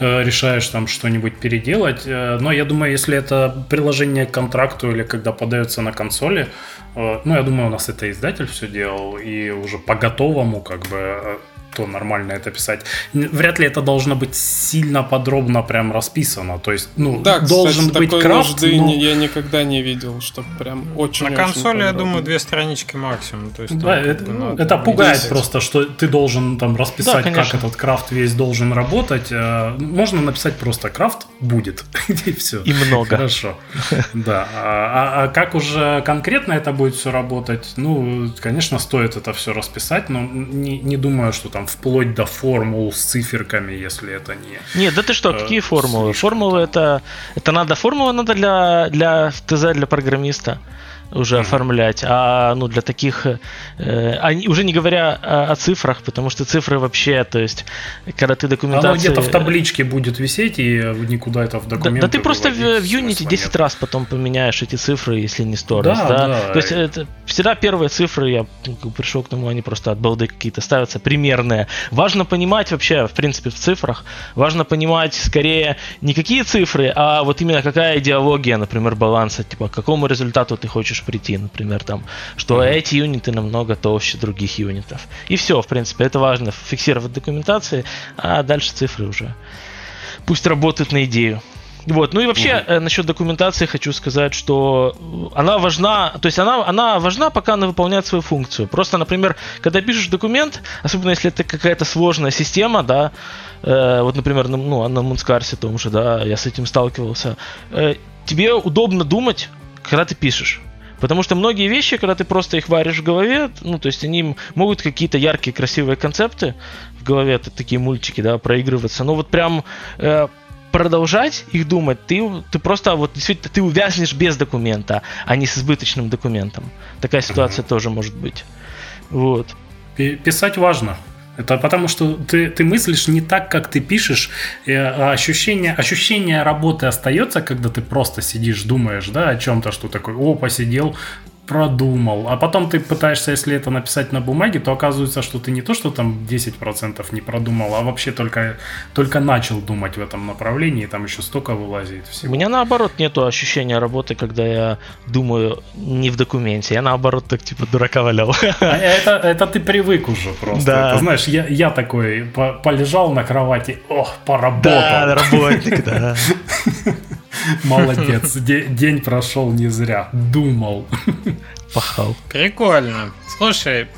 B: э, решаешь там что-нибудь переделать. Э, но я думаю, если это приложение к контракту или когда подается на консоли, э, ну я думаю, у нас это издатель все делал, и уже по готовому как бы э, то нормально это писать. Вряд ли это должно быть сильно подробно прям расписано. То есть, ну,
C: да,
B: должен
C: кстати,
B: быть
C: такой
B: крафт,
C: нужды но... я никогда не видел, что прям очень
A: На консоли, я думаю, две странички максимум. То есть,
B: да, это, ну, это пугает 10. просто, что ты должен там расписать, да, как этот крафт весь должен работать. Э, можно написать просто крафт будет. <laughs> И все.
D: И много.
B: Хорошо. Да. А, а, а как уже конкретно это будет все работать? Ну, конечно, стоит это все расписать, но не, не думаю, что там там вплоть до формул с циферками, если это не...
D: Нет, да ты что, э, какие формулы? Слишком. Формулы это, это надо, формула надо для, для ТЗ, для программиста уже mm-hmm. оформлять, а ну для таких, э, они, уже не говоря о, о цифрах, потому что цифры вообще, то есть, когда ты документацию... Оно
B: где-то в табличке будет висеть, и никуда это в документы
D: Да, да ты просто в, в Unity 10 раз потом поменяешь эти цифры, если не 100 да, раз, да? да. То есть, это, всегда первые цифры, я пришел к тому, они просто от балды какие-то ставятся, примерные. Важно понимать вообще, в принципе, в цифрах, важно понимать скорее не какие цифры, а вот именно какая идеология, например, баланса, типа, к какому результату ты хочешь можешь прийти, например, там, что mm-hmm. эти юниты намного толще других юнитов. И все, в принципе, это важно фиксировать документации, а дальше цифры уже. Пусть работают на идею. Вот, ну и вообще mm-hmm. э, насчет документации хочу сказать, что она важна, то есть она, она важна, пока она выполняет свою функцию. Просто, например, когда пишешь документ, особенно если это какая-то сложная система, да, э, вот, например, на, ну, на Мунскарсе том же, да, я с этим сталкивался, э, тебе удобно думать, когда ты пишешь. Потому что многие вещи, когда ты просто их варишь в голове, ну, то есть они могут какие-то яркие, красивые концепты в голове, это такие мультики, да, проигрываться, но вот прям э, продолжать их думать, ты, ты просто вот действительно ты увязнешь без документа, а не с избыточным документом. Такая ситуация mm-hmm. тоже может быть. Вот.
B: Писать важно. Это потому, что ты, ты мыслишь не так, как ты пишешь. А ощущение, ощущение работы остается, когда ты просто сидишь, думаешь, да, о чем-то, что такое, о, посидел, продумал. А потом ты пытаешься, если это написать на бумаге, то оказывается, что ты не то, что там 10% не продумал, а вообще только, только начал думать в этом направлении, и там еще столько вылазит всего.
D: У меня наоборот нету ощущения работы, когда я думаю не в документе. Я наоборот так типа дурака валял.
B: А это, это ты привык уже просто. Да. Это, знаешь, я, я такой полежал на кровати, ох, поработал. Да,
D: работник, да. <laughs> <laughs>
B: Молодец, день прошел не зря. Думал. <laughs>
D: Пахал.
A: Прикольно. Слушай,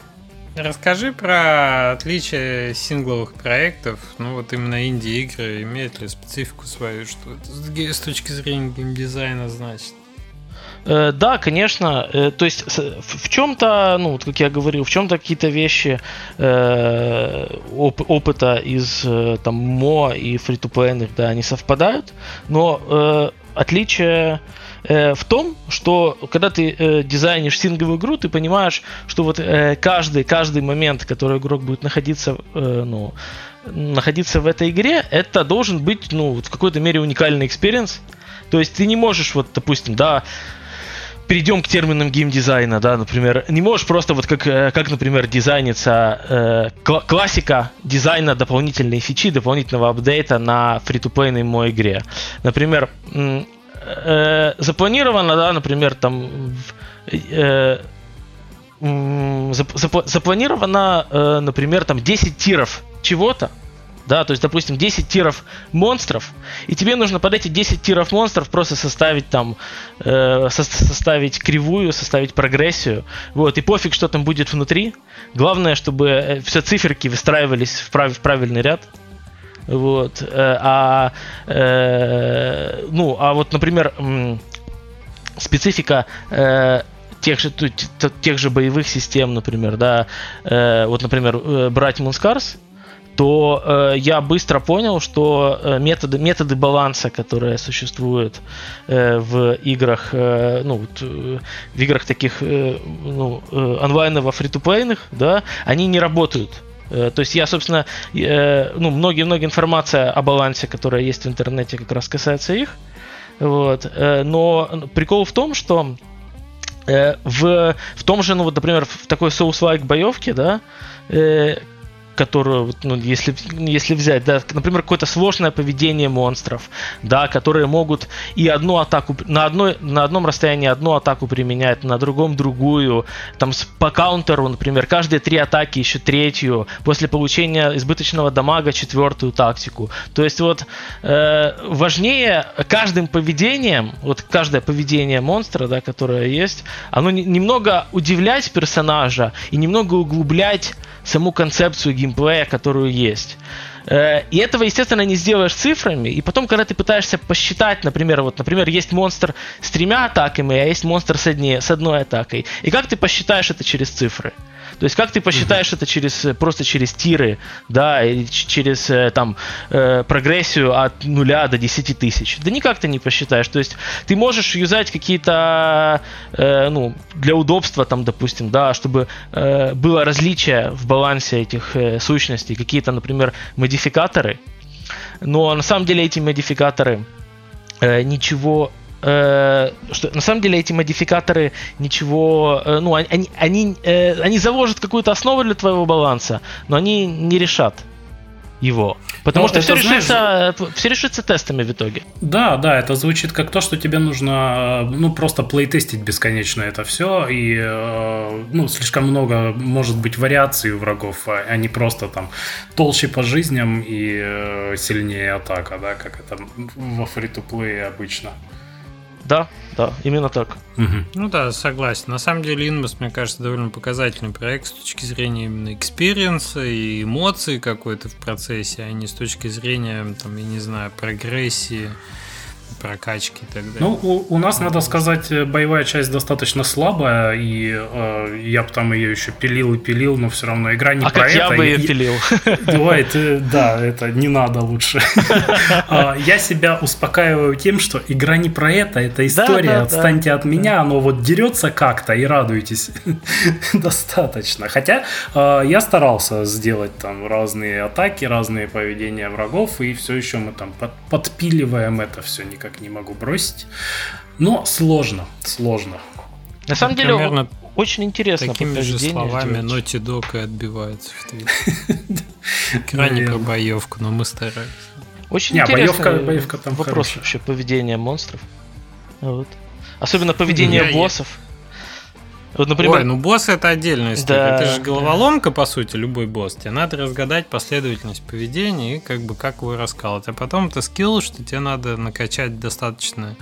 A: Расскажи про отличие сингловых проектов. Ну вот именно инди-игры имеют ли специфику свою, что с точки зрения геймдизайна значит?
D: Э, да, конечно. Э, то есть в чем-то, ну, как я говорил, в чем-то какие-то вещи э, оп- опыта из там МО и фри то да, они совпадают, но отличие в том, что когда ты э, дизайнишь сингловую игру, ты понимаешь, что вот э, каждый, каждый момент, который игрок будет находиться, э, ну, находиться в этой игре, это должен быть, ну, в какой-то мере уникальный experience. То есть ты не можешь, вот, допустим, да, перейдем к терминам геймдизайна, да, например, не можешь просто вот как, э, как например, дизайнится э, классика дизайна дополнительной фичи, дополнительного апдейта на free-to-play ной мой игре. Например, э, запланировано, да, например, там э, запланировано, э, например, там 10 тиров чего-то, да, то есть, допустим, 10 тиров монстров, и тебе нужно под эти 10 тиров монстров просто составить там, э, со составить кривую, составить прогрессию, вот, и пофиг, что там будет внутри, главное, чтобы э, все циферки выстраивались в, прав в правильный ряд, вот, э, а, э, ну, а вот, например, специфика э, тех же, тех же боевых систем, например, да, э, вот, например, э, брать Moonscars, то э, я быстро понял, что э, методы, методы баланса, которые существуют э, в играх, э, ну, вот, э, в играх таких э, ну, э, онлайново фри да, они не работают. Э, то есть я, собственно, э, ну, многие-многие информация о балансе, которая есть в интернете, как раз касается их. Вот. Но прикол в том, что в, в том же, ну вот, например, в такой Souls-like боевке, да, которую, ну, если, если взять, да, например, какое-то сложное поведение монстров, да, которые могут и одну атаку, на, одной, на одном расстоянии одну атаку применять, на другом другую, там по каунтеру, например, каждые три атаки еще третью, после получения избыточного дамага четвертую тактику. То есть вот э, важнее каждым поведением, вот каждое поведение монстра, да, которое есть, оно немного удивлять персонажа и немного углублять саму концепцию геймплея, которую есть. Э, и этого, естественно, не сделаешь цифрами. И потом, когда ты пытаешься посчитать, например, вот, например, есть монстр с тремя атаками, а есть монстр с, одни, с одной атакой. И как ты посчитаешь это через цифры? То есть как ты посчитаешь mm-hmm. это через просто через тиры, да, или через э, там э, прогрессию от нуля до 10 тысяч? Да никак ты не посчитаешь. То есть ты можешь юзать какие-то, э, ну, для удобства там, допустим, да, чтобы э, было различие в балансе этих э, сущностей, какие-то, например, модификаторы. Но на самом деле эти модификаторы э, ничего э, что на самом деле эти модификаторы ничего, э, ну они они э, они заложат какую-то основу для твоего баланса, но они не решат его. Потому Но ну, что все решится, знаешь, все решится тестами в итоге.
B: Да, да, это звучит как то, что тебе нужно ну просто playtest ить бесконечно это все. И э, ну, слишком много может быть вариаций у врагов, а не просто там толще по жизням и э, сильнее атака, да, как это во free-to-play е обычно.
D: Да, да, именно так.
A: Угу. Ну да, согласен. На самом деле Inmost, мне кажется, довольно показательный проект с точки зрения именно experience а и эмоций какой-то в процессе, а не с точки зрения, там, я не знаю, прогрессии прокачки и так далее.
B: Ну, у, у нас, надо сказать, э, боевая часть достаточно слабая, и э, я бы там ее еще пилил и пилил, но все равно игра не
D: а
B: про
D: как
B: это.
D: я бы ее пилил. <laughs>
B: Давай, ты, да, <laughs> это не надо лучше. <laughs> А, я себя успокаиваю тем, что игра не про это, это история, отстаньте от меня, оно вот дерется как-то и радуйтесь. Достаточно. Хотя э, я старался сделать там разные атаки, разные поведения врагов, и все еще мы там подпиливаем это все никак никак не могу бросить. Но сложно, сложно.
D: На самом деле, Примерно очень интересно.
A: Такими же словами Naughty Dog и отбивается в Твиттере. <laughs> Крайне про боевку, но мы стараемся.
D: Очень Не, интересный боевка, боевка там вопрос хорошая. вообще поведения монстров. Вот. Особенно поведение боссов.
A: Вот, например... Ой, ну босс это отдельная история. Да, это же головоломка, по сути, любой босс. Тебе надо разгадать последовательность поведения и как бы как его раскалывать. А потом это скилл, что тебе надо накачать достаточно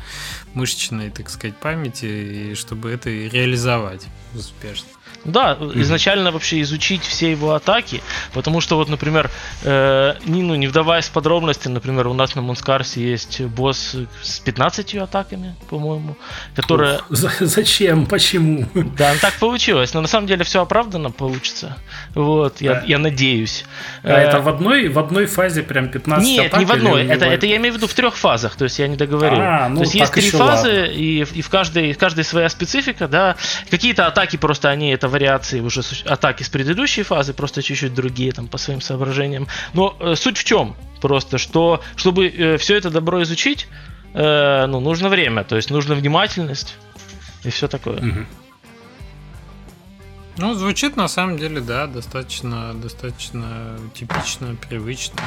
A: мышечной, так сказать, памяти, и чтобы это реализовать успешно.
D: Да, mm-hmm. изначально вообще изучить все его атаки, потому что вот, например, э, не, ну, не вдаваясь в подробности, например, у нас на Монскарсе есть босс с 15 атаками, по-моему, которая...
B: За- зачем? Почему?
D: Да, ну, так получилось, но на самом деле все оправданно получится. Вот, я, да. я надеюсь.
B: А э- это в одной, в одной фазе прям 15
D: Нет, атак? Не в одной, это, это я имею в виду в трех фазах, то есть я не договорил. А, ну, то есть есть три фазы, и, и в каждой, в каждой своя специфика, да. Какие-то атаки просто они это вариации уже атаки с предыдущей фазы, просто чуть-чуть другие там по своим соображениям. Но э, суть в чем? Просто, что чтобы э, все это добро изучить, э, ну, нужно время, то есть нужна внимательность и все такое. Угу.
A: Ну, звучит на самом деле, да, достаточно, достаточно типично, привычно.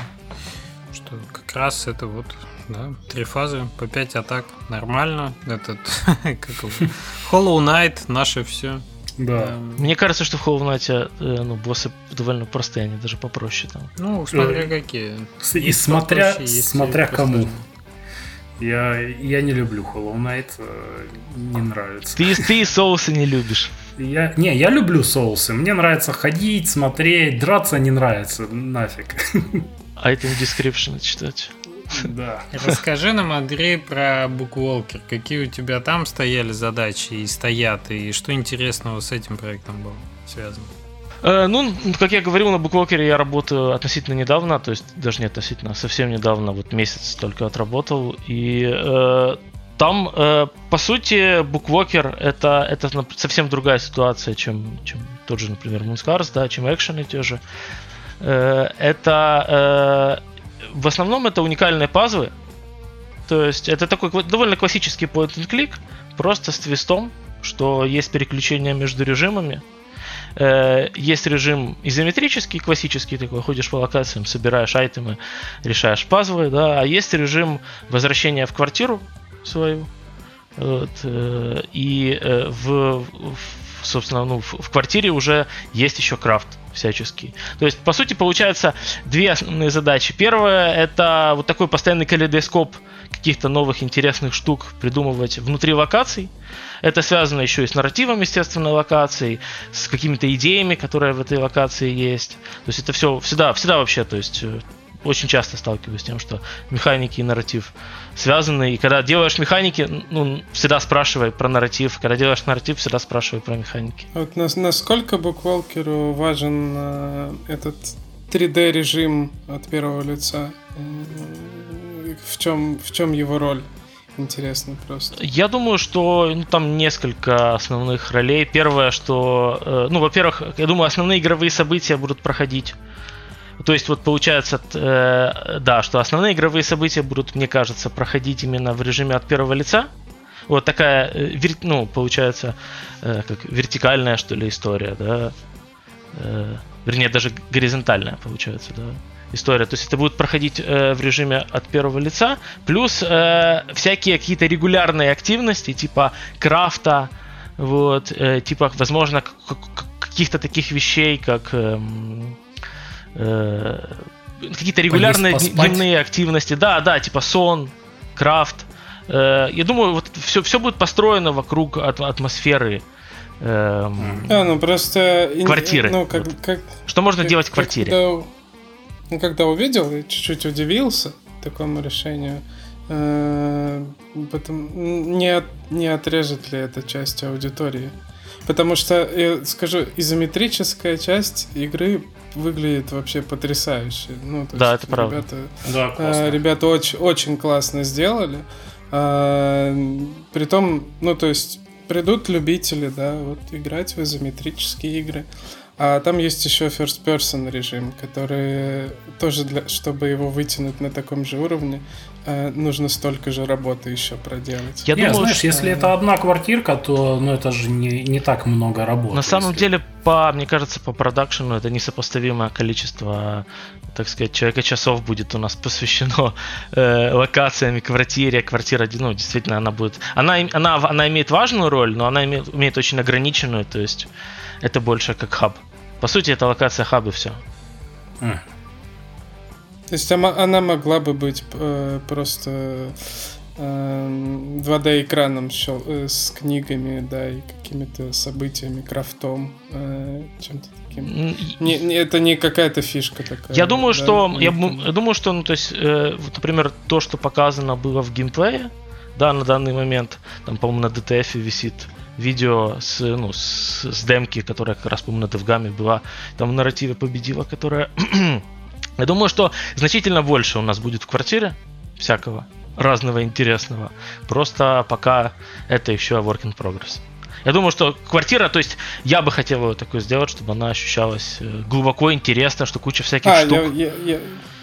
A: Что как раз это вот, да, три фазы по пять атак. Нормально. Этот, <laughs> как его, Hollow Knight, наше все.
D: Да. Эм, Мне кажется, что в Hollow Knight э, ну, боссы довольно простые, они даже попроще там.
A: Ну, смотря какие.
B: И смотря, смотря кому. Я, я не люблю Hollow Knight, э, не нравится.
D: Ты, ты соусы не любишь.
B: Я, не, я люблю соусы. Мне нравится ходить, смотреть, драться не нравится, нафиг.
D: А в description читать. <laughs>
A: Да. Расскажи нам, Андрей, про Bookwalker. Какие у тебя там стояли задачи и стоят, и что интересного с этим проектом было связано?
D: Э, ну, как я говорил, на Bookwalker я работаю относительно недавно, то есть даже не относительно, а совсем недавно, вот месяц только отработал. И э, там, э, по сути, Bookwalker это, это совсем другая ситуация, чем, чем тот же, например, Moonscars, да, чем экшены те же. Э, это э, в основном это уникальные пазлы. То есть это такой довольно классический point and click, просто с твистом, что есть переключение между режимами. Э, есть режим изометрический, классический такой, ходишь по локациям, собираешь айтемы, решаешь пазлы, да, а есть режим возвращения в квартиру свою. Вот, э, и э, в, собственно, ну, в квартире уже есть еще крафт всяческий. То есть, по сути, получается две основные задачи. Первая это вот такой постоянный калейдоскоп каких-то новых интересных штук придумывать внутри локаций. Это связано еще и с нарративом, естественно, локаций, с какими-то идеями, которые в этой локации есть. То есть это все всегда, всегда вообще, то есть э, очень часто сталкиваюсь с тем, что механики и нарратив связаны. И когда делаешь механики, ну, всегда спрашивай про нарратив. Когда делаешь нарратив, всегда спрашивай про механики.
C: Вот насколько буквалкеру важен э, этот 3D режим от первого лица? В чем, в чем его роль? Интересно просто.
D: Я думаю, что ну, там несколько основных ролей. Первое, что, э, ну, во-первых, я думаю, основные игровые события будут проходить то есть вот получается, э, да, что основные игровые события будут, мне кажется, проходить именно в режиме от первого лица. Вот такая, э, ну, получается, э, как вертикальная, что ли, история, да. Э, вернее, даже горизонтальная, получается, да история. То есть это будет проходить э, в режиме от первого лица, плюс э, всякие какие-то регулярные активности, типа крафта, вот, э, типа, возможно, каких-то таких вещей, как э, э, какие-то регулярные Поесть, дневные активности. Да, да, типа сон, крафт. Э, я думаю, вот все, все будет построено вокруг атмосферы.
C: Э, а, ну просто...
D: Квартиры.
C: Ну, как, как,
D: Что можно как, делать в квартире?
C: Когда, ну, когда увидел, чуть-чуть удивился такому решению. Э, потом, не, от, не отрежет ли это часть аудитории? Потому что, я скажу, изометрическая часть игры выглядит вообще потрясающе. Ну,
D: да, это правда.
C: Ребята, да, э, ребята очень, очень классно сделали. А, притом, ну, то есть, придут любители, да, вот играть в изометрические игры. А там есть еще first person режим, который тоже для, чтобы его вытянуть на таком же уровне, э, нужно столько же работы еще проделать.
B: Я не, думаю, знаешь, что... если это одна квартирка, то ну, это же не, не так много работы.
D: На самом если... деле, по, мне кажется, по продакшену это несопоставимое количество, так сказать, человека часов будет у нас посвящено э, локациями, квартире. Квартира, ну, действительно, она будет... Она, она, она имеет важную роль, но она имеет, имеет очень ограниченную, то есть это больше как хаб. По сути, это локация хаба и все.
C: То есть она могла бы быть э, просто э, 2D-экраном э, с книгами, да, и какими-то событиями, крафтом, э, чем-то таким. Не, не, это не какая-то фишка такая.
D: Я думаю, да, что я, я думаю, что, ну, то есть, э, вот, например, то, что показано было в геймплее, да, на данный момент, там, по-моему, на DTF висит видео с, ну, с, с демки, которая как раз, по-моему, на DevGAM была, там в нарративе победила, которая я думаю, что значительно больше у нас будет в квартире всякого разного интересного. Просто пока это еще work in progress. Я думаю, что квартира, то есть я бы хотел ее такой сделать, чтобы она ощущалась э, глубоко интересно, что куча всяких а, штук.
C: Я, я, я,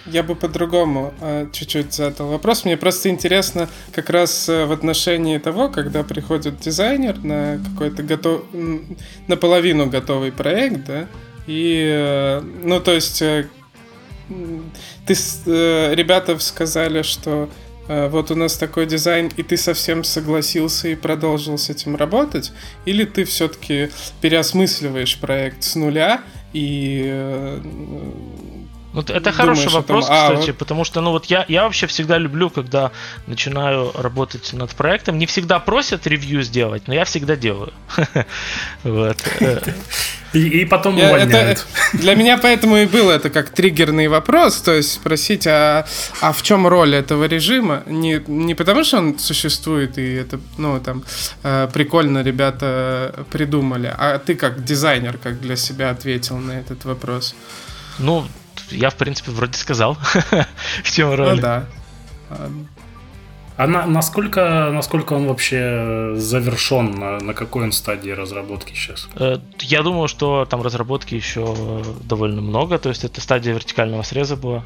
C: я бы по-другому э, чуть-чуть задал вопрос. Мне просто интересно как раз э, в отношении того, когда приходит дизайнер на какой-то готов... наполовину готовый проект, да, и, ну, то есть ты, э, ребята сказали, что э, вот у нас такой дизайн, и ты совсем согласился и продолжил с этим работать, или ты все-таки переосмысливаешь проект с нуля и э,
D: ну, это хороший Думаешь, вопрос, там, а, кстати, вот... потому что, ну вот я, я вообще всегда люблю, когда начинаю работать над проектом. Не всегда просят ревью сделать, но я всегда делаю. <laughs>
B: Вот. И, и потом я, увольняют.
C: Это, <laughs> для меня поэтому и был это как триггерный вопрос, то есть спросить, а, а в чем роль этого режима? Не, не потому, что он существует, и это, ну, там, э, прикольно ребята придумали, а ты как дизайнер, как для себя ответил на этот вопрос?
D: Ну, я, в принципе, вроде сказал, <laughs> в чем роль. Ну
C: да.
B: А на, насколько, насколько он вообще завершен, на, на какой он стадии разработки сейчас?
D: Э, я думаю, что там разработки еще довольно много, то есть это стадия вертикального среза была.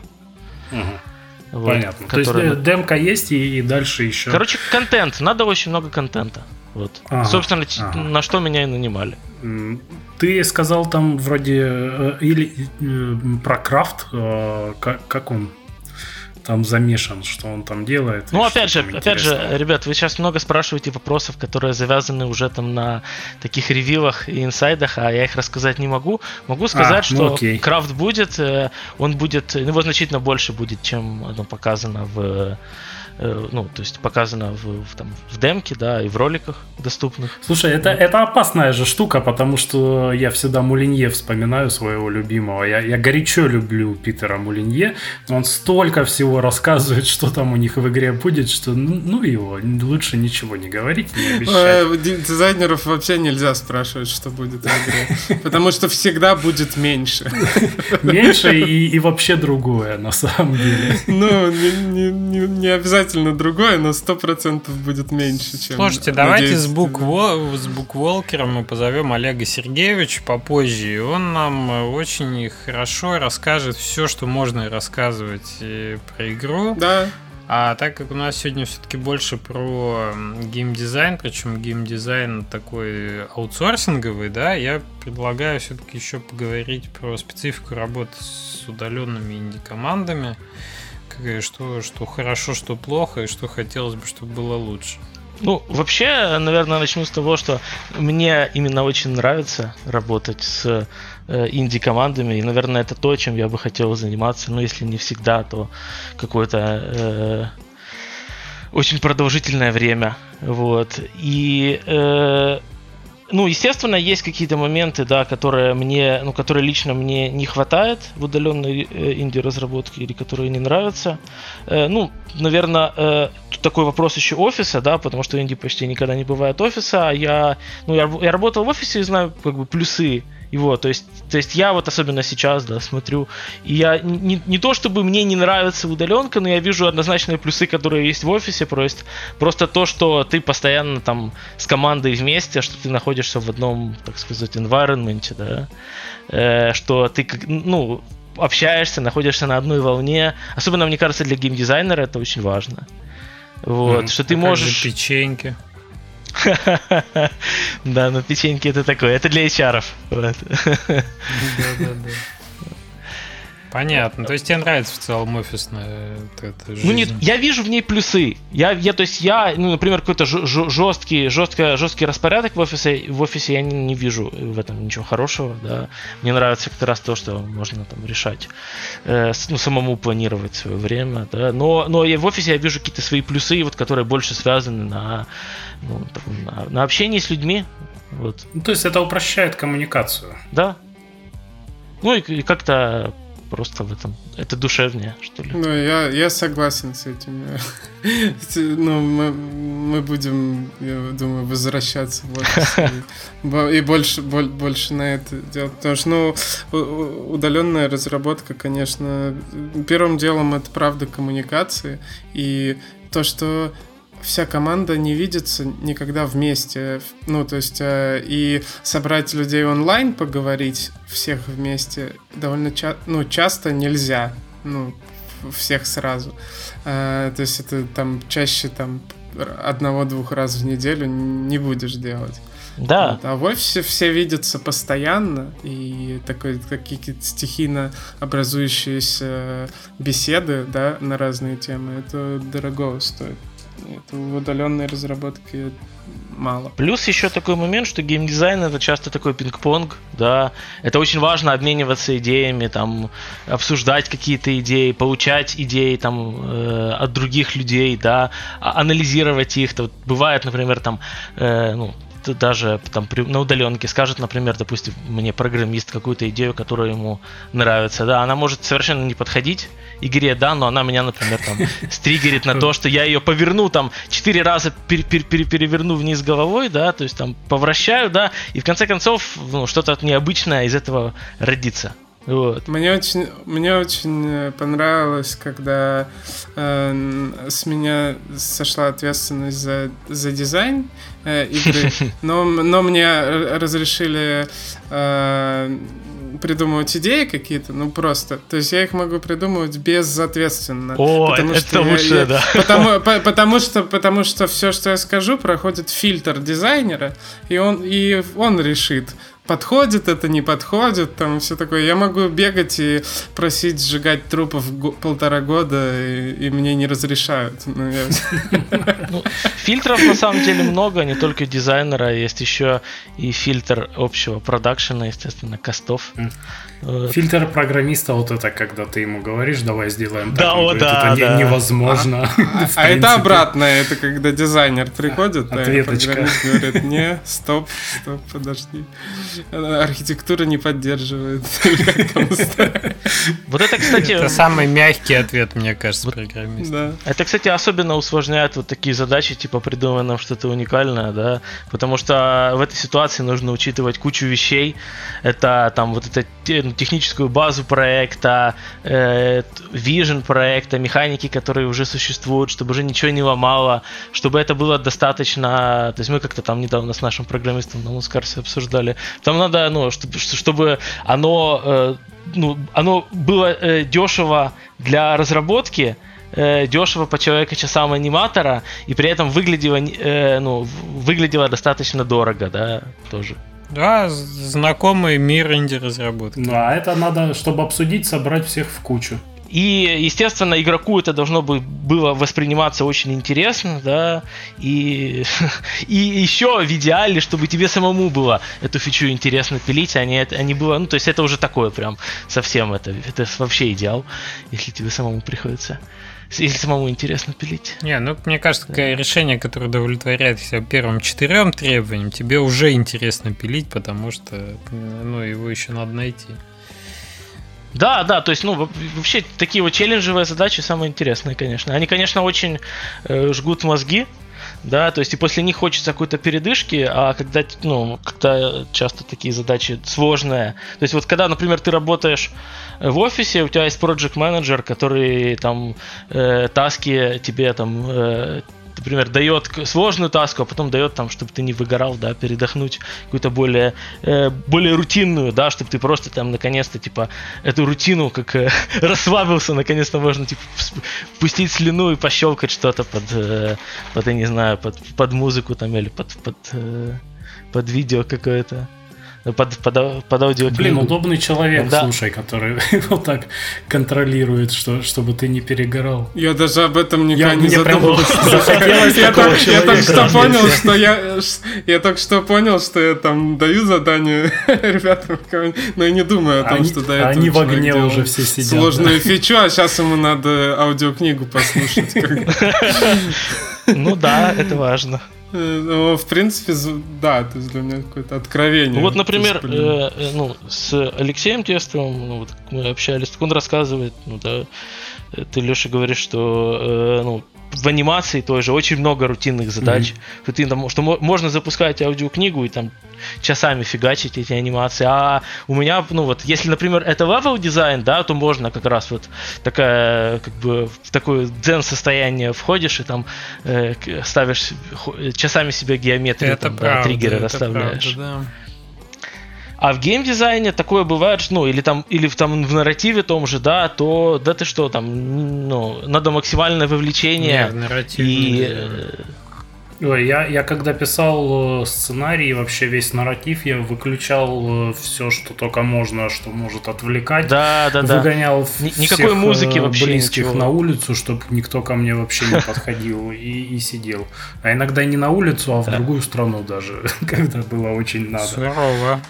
B: Угу. Вот, Понятно. Которая... То есть демка есть и, и дальше еще.
D: Короче, контент. Надо очень много контента. Вот. Ага, Собственно, ага. на что меня и нанимали.
B: Ты сказал там вроде э, или э, про крафт, как, как он там замешан, что он там делает.
D: Ну, опять же, опять же, ребят, вы сейчас много спрашиваете вопросов, которые завязаны уже там на таких ревилах и инсайдах, а я их рассказать не могу. Могу сказать, а, ну, что окей. крафт будет, э, он будет, его значительно больше будет, чем оно показано в Э, ну, то есть показано в, в, там, в демке, да, и в роликах доступных.
B: Слушай, это, это опасная же штука, потому что я всегда Мулинье вспоминаю своего любимого. Я, я горячо люблю Питера Мулинье, он столько всего рассказывает, <laughs> что там у них в игре будет, что ну, ну его, лучше ничего не говорить, не обещать. Э,
C: дизайнеров вообще нельзя спрашивать, что будет в игре, <laughs> потому что всегда будет меньше.
B: Меньше и, и вообще другое, на самом деле.
C: Ну, не, не, не, не обязательно обязательно другое, но сто процентов будет меньше, чем...
A: Слушайте, давайте с, букво... с букволкером мы позовем Олега Сергеевича попозже, и он нам очень хорошо расскажет все, что можно рассказывать э, про игру.
C: Да.
A: А так как у нас сегодня все-таки больше про геймдизайн, причем геймдизайн такой аутсорсинговый, да, я предлагаю все-таки еще поговорить про специфику работы с удаленными инди-командами что, что хорошо, что плохо, и что хотелось бы, чтобы было лучше.
D: Ну, вообще, наверное, начну с того, что мне именно очень нравится работать с э, инди-командами, и, наверное, это то, чем я бы хотел заниматься, но если не всегда, то какое-то э, очень продолжительное время, вот. И э, ну, естественно, есть какие-то моменты, да, которые мне, ну, которые лично мне не хватает в удаленной э, инди-разработке или которые не нравятся. Э, ну, наверное, э, такой вопрос еще офиса, да, потому что инди почти никогда не бывает офиса. А я, ну, я, я работал в офисе и знаю как бы плюсы его. То есть, то есть я вот особенно сейчас, да, смотрю, и я не, не то чтобы мне не нравится удаленка, но я вижу однозначные плюсы, которые есть в офисе, просто, просто то, что ты постоянно там с командой вместе, что ты находишься в одном, так сказать, environment, да, э, что ты, ну, общаешься, находишься на одной волне. Особенно, мне кажется, для геймдизайнера это очень важно. Вот, mm, что ты можешь...
A: Печеньки. <laughs>
D: Да, но печеньки это такое. Это для HR. Да,
A: да, да. Понятно. То есть тебе нравится в целом офисная
D: эта жизнь? Ну нет, я вижу в ней плюсы. Я, я то есть я, ну, например, какой-то жесткий, жестко, жесткий распорядок в офисе, в офисе я не, не вижу в этом ничего хорошего, да. Мне нравится как раз то, что можно там решать, э, ну, самому планировать свое время, да. Но, но я в офисе я вижу какие-то свои плюсы, вот, которые больше связаны на, ну, на, на общении с людьми, вот.
B: Ну, то есть это упрощает коммуникацию.
D: Да. Ну и, и как-то просто в этом. Это душевнее, что ли.
C: Ну, я, я согласен с этим. <laughs> ну, мы, мы будем, я думаю, возвращаться <laughs> и, больше, больше на это делать. Потому что, ну, удаленная разработка, конечно, первым делом это правда коммуникации. И то, что вся команда не видится никогда вместе. Ну, то есть, э, и собрать людей онлайн, поговорить всех вместе довольно ча- ну, часто нельзя. Ну, всех сразу. Э, то есть, это там чаще там одного-двух раз в неделю не будешь делать.
D: Да. Вот.
C: А в офисе все видятся постоянно, и такой, какие-то стихийно образующиеся беседы да, на разные темы, это дорого стоит. Это в удаленной разработке мало.
D: Плюс еще такой момент, что геймдизайн это часто такой пинг-понг, да. Это очень важно обмениваться идеями, там, обсуждать какие-то идеи, получать идеи там э, от других людей, да, а, анализировать их. То, вот, бывает, например, там, э, ну, даже там при, на удаленке скажет, например, допустим, мне программист какую-то идею, которая ему нравится, да, она может совершенно не подходить игре, да, но она меня, например, там <laughs> стригерит на то, что я ее поверну там четыре раза пер пер пер переверну вниз головой, да, то есть там повращаю, да, и в конце концов ну, что-то необычное из этого родится. Вот.
C: Мне очень, мне очень э, понравилось, когда э, с меня сошла ответственность за, за дизайн э, игры, <laughs> но, но мне разрешили э, придумывать идеи какие-то, ну просто. То есть я их могу придумывать безответственно.
D: О, потому это что лучше, я, да.
C: Потому, по, потому, что, потому что все, что я скажу, проходит фильтр дизайнера, и он, и он решит, подходит это, не подходит, там все такое. Я могу бегать и просить сжигать трупов полтора года, и, и мне не разрешают. Ну, я... <laughs>
D: ну, фильтров на самом деле много, не только дизайнера, есть еще и фильтр общего продакшена, естественно, костов.
B: Фильтр программиста вот это, когда ты ему говоришь, давай сделаем так,
D: да, о, говорит, да,
B: это
D: да.
B: невозможно.
C: А, <laughs> а это обратно, это когда дизайнер приходит, а программист говорит, не, стоп, стоп, подожди архитектура не поддерживает.
D: Вот это, кстати...
A: Это самый мягкий ответ, мне кажется, программист.
D: Это, кстати, особенно усложняет вот такие задачи, типа придумай нам что-то уникальное, да, потому что в этой ситуации нужно учитывать кучу вещей. Это там вот это ну, техническую базу проекта, э, vision проекта, механики, которые уже существуют, чтобы уже ничего не ломало, чтобы это было достаточно... То есть мы как-то там недавно с нашим программистом на Мускарсе обсуждали, там надо, ну, чтобы, чтобы оно, э, ну, оно было э, дешево для разработки, э, дешево по человека часам аниматора, и при этом выглядело, э, ну, выглядело достаточно дорого, да, тоже.
A: Да, знакомый мир инди-разработки.
B: Ну, а это надо, чтобы обсудить, собрать всех в кучу.
D: И, естественно, игроку это должно бы было восприниматься очень интересно, да, и, <laughs> и еще в идеале, чтобы тебе самому было эту фичу интересно пилить, а не, а не было, ну, то есть это уже такое прям совсем, это, это вообще идеал, если тебе самому приходится если самому интересно пилить.
A: Не, ну, мне кажется, такое решение, которое удовлетворяет себя первым четырем требованиям, тебе уже интересно пилить, потому что, ну, его еще надо найти.
D: Да, да, то есть, ну, вообще такие вот челленджевые задачи самые интересные, конечно. Они, конечно, очень э, жгут мозги, да, то есть и после них хочется какой-то передышки, а когда, ну, когда часто такие задачи сложные, то есть вот когда, например, ты работаешь в офисе, у тебя есть project менеджер, который там э, таски тебе там э, например, дает сложную таску, а потом дает там, чтобы ты не выгорал, да, передохнуть какую-то более, э, более рутинную, да, чтобы ты просто там наконец-то, типа, эту рутину как э, <laughs> расслабился, наконец-то можно, типа, пустить слюну и пощелкать что-то под, э, под, я не знаю, под, под музыку там или под, под, э, под видео какое-то под, под, под аудиокнигу.
B: Блин, удобный человек, да. слушай, который <laughs> вот так контролирует, что, чтобы ты не перегорал.
C: Я даже об этом никогда я, не задумывался. Я только что понял, что я... Я только что понял, что я там даю задание <laughs> ребятам, но я не думаю о том, что до этого
B: Они в огне уже все сидят.
C: Сложную фичу, а сейчас ему надо аудиокнигу послушать. <laughs>
D: Ну да, это важно.
C: Ну, в принципе, да, то есть для меня какое-то откровение.
D: Вот, например, э, э, ну, с Алексеем Тестовым, ну, вот мы общались, он рассказывает, ну да, э, ты, Леша, говоришь, что э, ну, в анимации тоже очень много рутинных задач. Mm-hmm. Что, ты, там, что можно запускать аудиокнигу и там часами фигачить эти анимации. А у меня, ну вот, если, например, это level design, да, то можно как раз вот такая, как бы в такое дзен состояние входишь и там э, ставишь часами себе геометрию, это там, правда, да, триггеры это расставляешь. Правда, да. А в геймдизайне такое бывает, ну, или там, или в, там в нарративе том же, да, то, да ты что, там, ну, надо максимальное вовлечение. Нет, нарратив, и...
B: Э, Ой, я, я когда писал э, сценарий, вообще весь нарратив, я выключал э, все, что только можно, что может отвлекать.
D: Да, да,
B: да. Выгонял
D: Никакой всех музыки вообще
B: близких ничего. на улицу, чтобы никто ко мне вообще не подходил и, и сидел. А иногда не на улицу, а в да. другую страну даже, <laughs> когда было очень надо.
A: Здорово.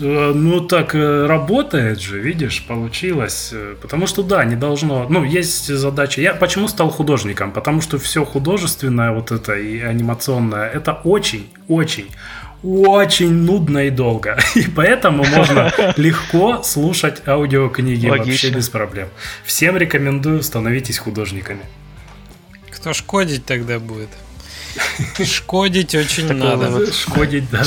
B: Э, ну, так э, работает же, видишь, получилось. Э, потому что, да, не должно... Ну, есть задача. Я почему стал художником? Потому что все художественное вот это и анимационное, это очень, очень, очень нудно и долго. <laughs> И поэтому можно <laughs> легко слушать аудиокниги Логично. вообще без проблем. Всем рекомендую, становитесь художниками.
A: Кто шкодить тогда будет? Шкодить очень надо.
B: Шкодить, да.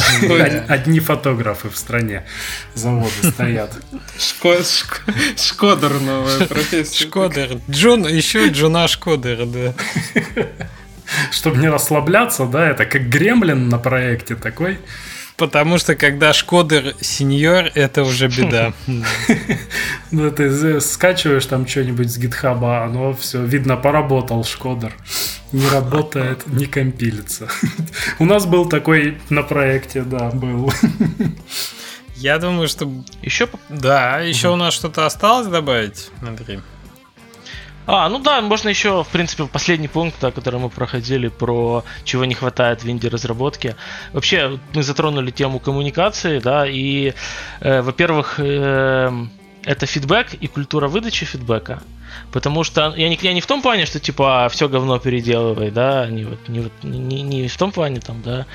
B: Одни фотографы в стране. Заводы стоят.
C: Шкодер новая профессия.
A: Шкодер. Джон, еще Джона Шкодер, да.
B: Чтобы не расслабляться, да, это как гремлин на проекте такой.
A: Потому что когда Шкодер сеньор, это уже беда.
B: Ну, ты скачиваешь там что-нибудь с гитхаба, оно все, видно, поработал Шкодер. Не работает, не компилится. <laughs> У нас был такой на проекте, да, был.
A: Я думаю, что... Еще? Да, еще у нас что-то осталось добавить, Андрей?
D: А, ну да, можно еще, в принципе, последний пункт, да, который мы проходили про чего не хватает в инди-разработке. Вообще, мы затронули тему коммуникации, да, и, э, во-первых, э, это фидбэк и культура выдачи фидбэка. Потому что я не, я не в том плане, что типа все говно переделывай, да, не, вот, не, не, не в том плане там, да,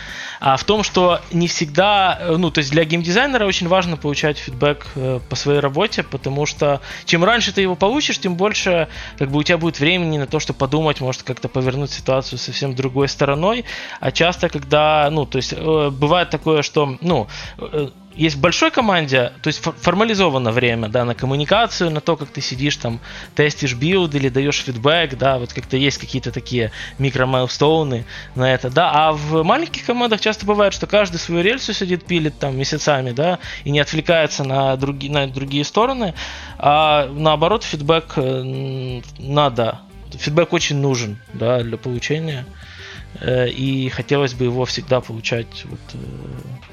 D: а в том, что не всегда, ну, то есть для геймдизайнера очень важно получать фидбэк э, по своей работе, потому что чем раньше ты его получишь, тем больше как бы у тебя будет времени на то, чтобы подумать, может как-то повернуть ситуацию совсем другой стороной, а часто, когда, ну, то есть э, бывает такое, что, ну, э, есть в большой команде, то есть формализовано время, да, на коммуникацию, на то, как ты сидишь там, тестишь билд или даешь фидбэк, да, вот как-то есть какие-то такие микро- milestone ы на это, да, а в маленьких командах часто бывает, что каждый свою рельсу сидит, пилит там месяцами, да, и не отвлекается на, други, на другие стороны, а наоборот фидбэк э, надо, фидбэк очень нужен, да, для получения, э, и хотелось бы его всегда получать вот э,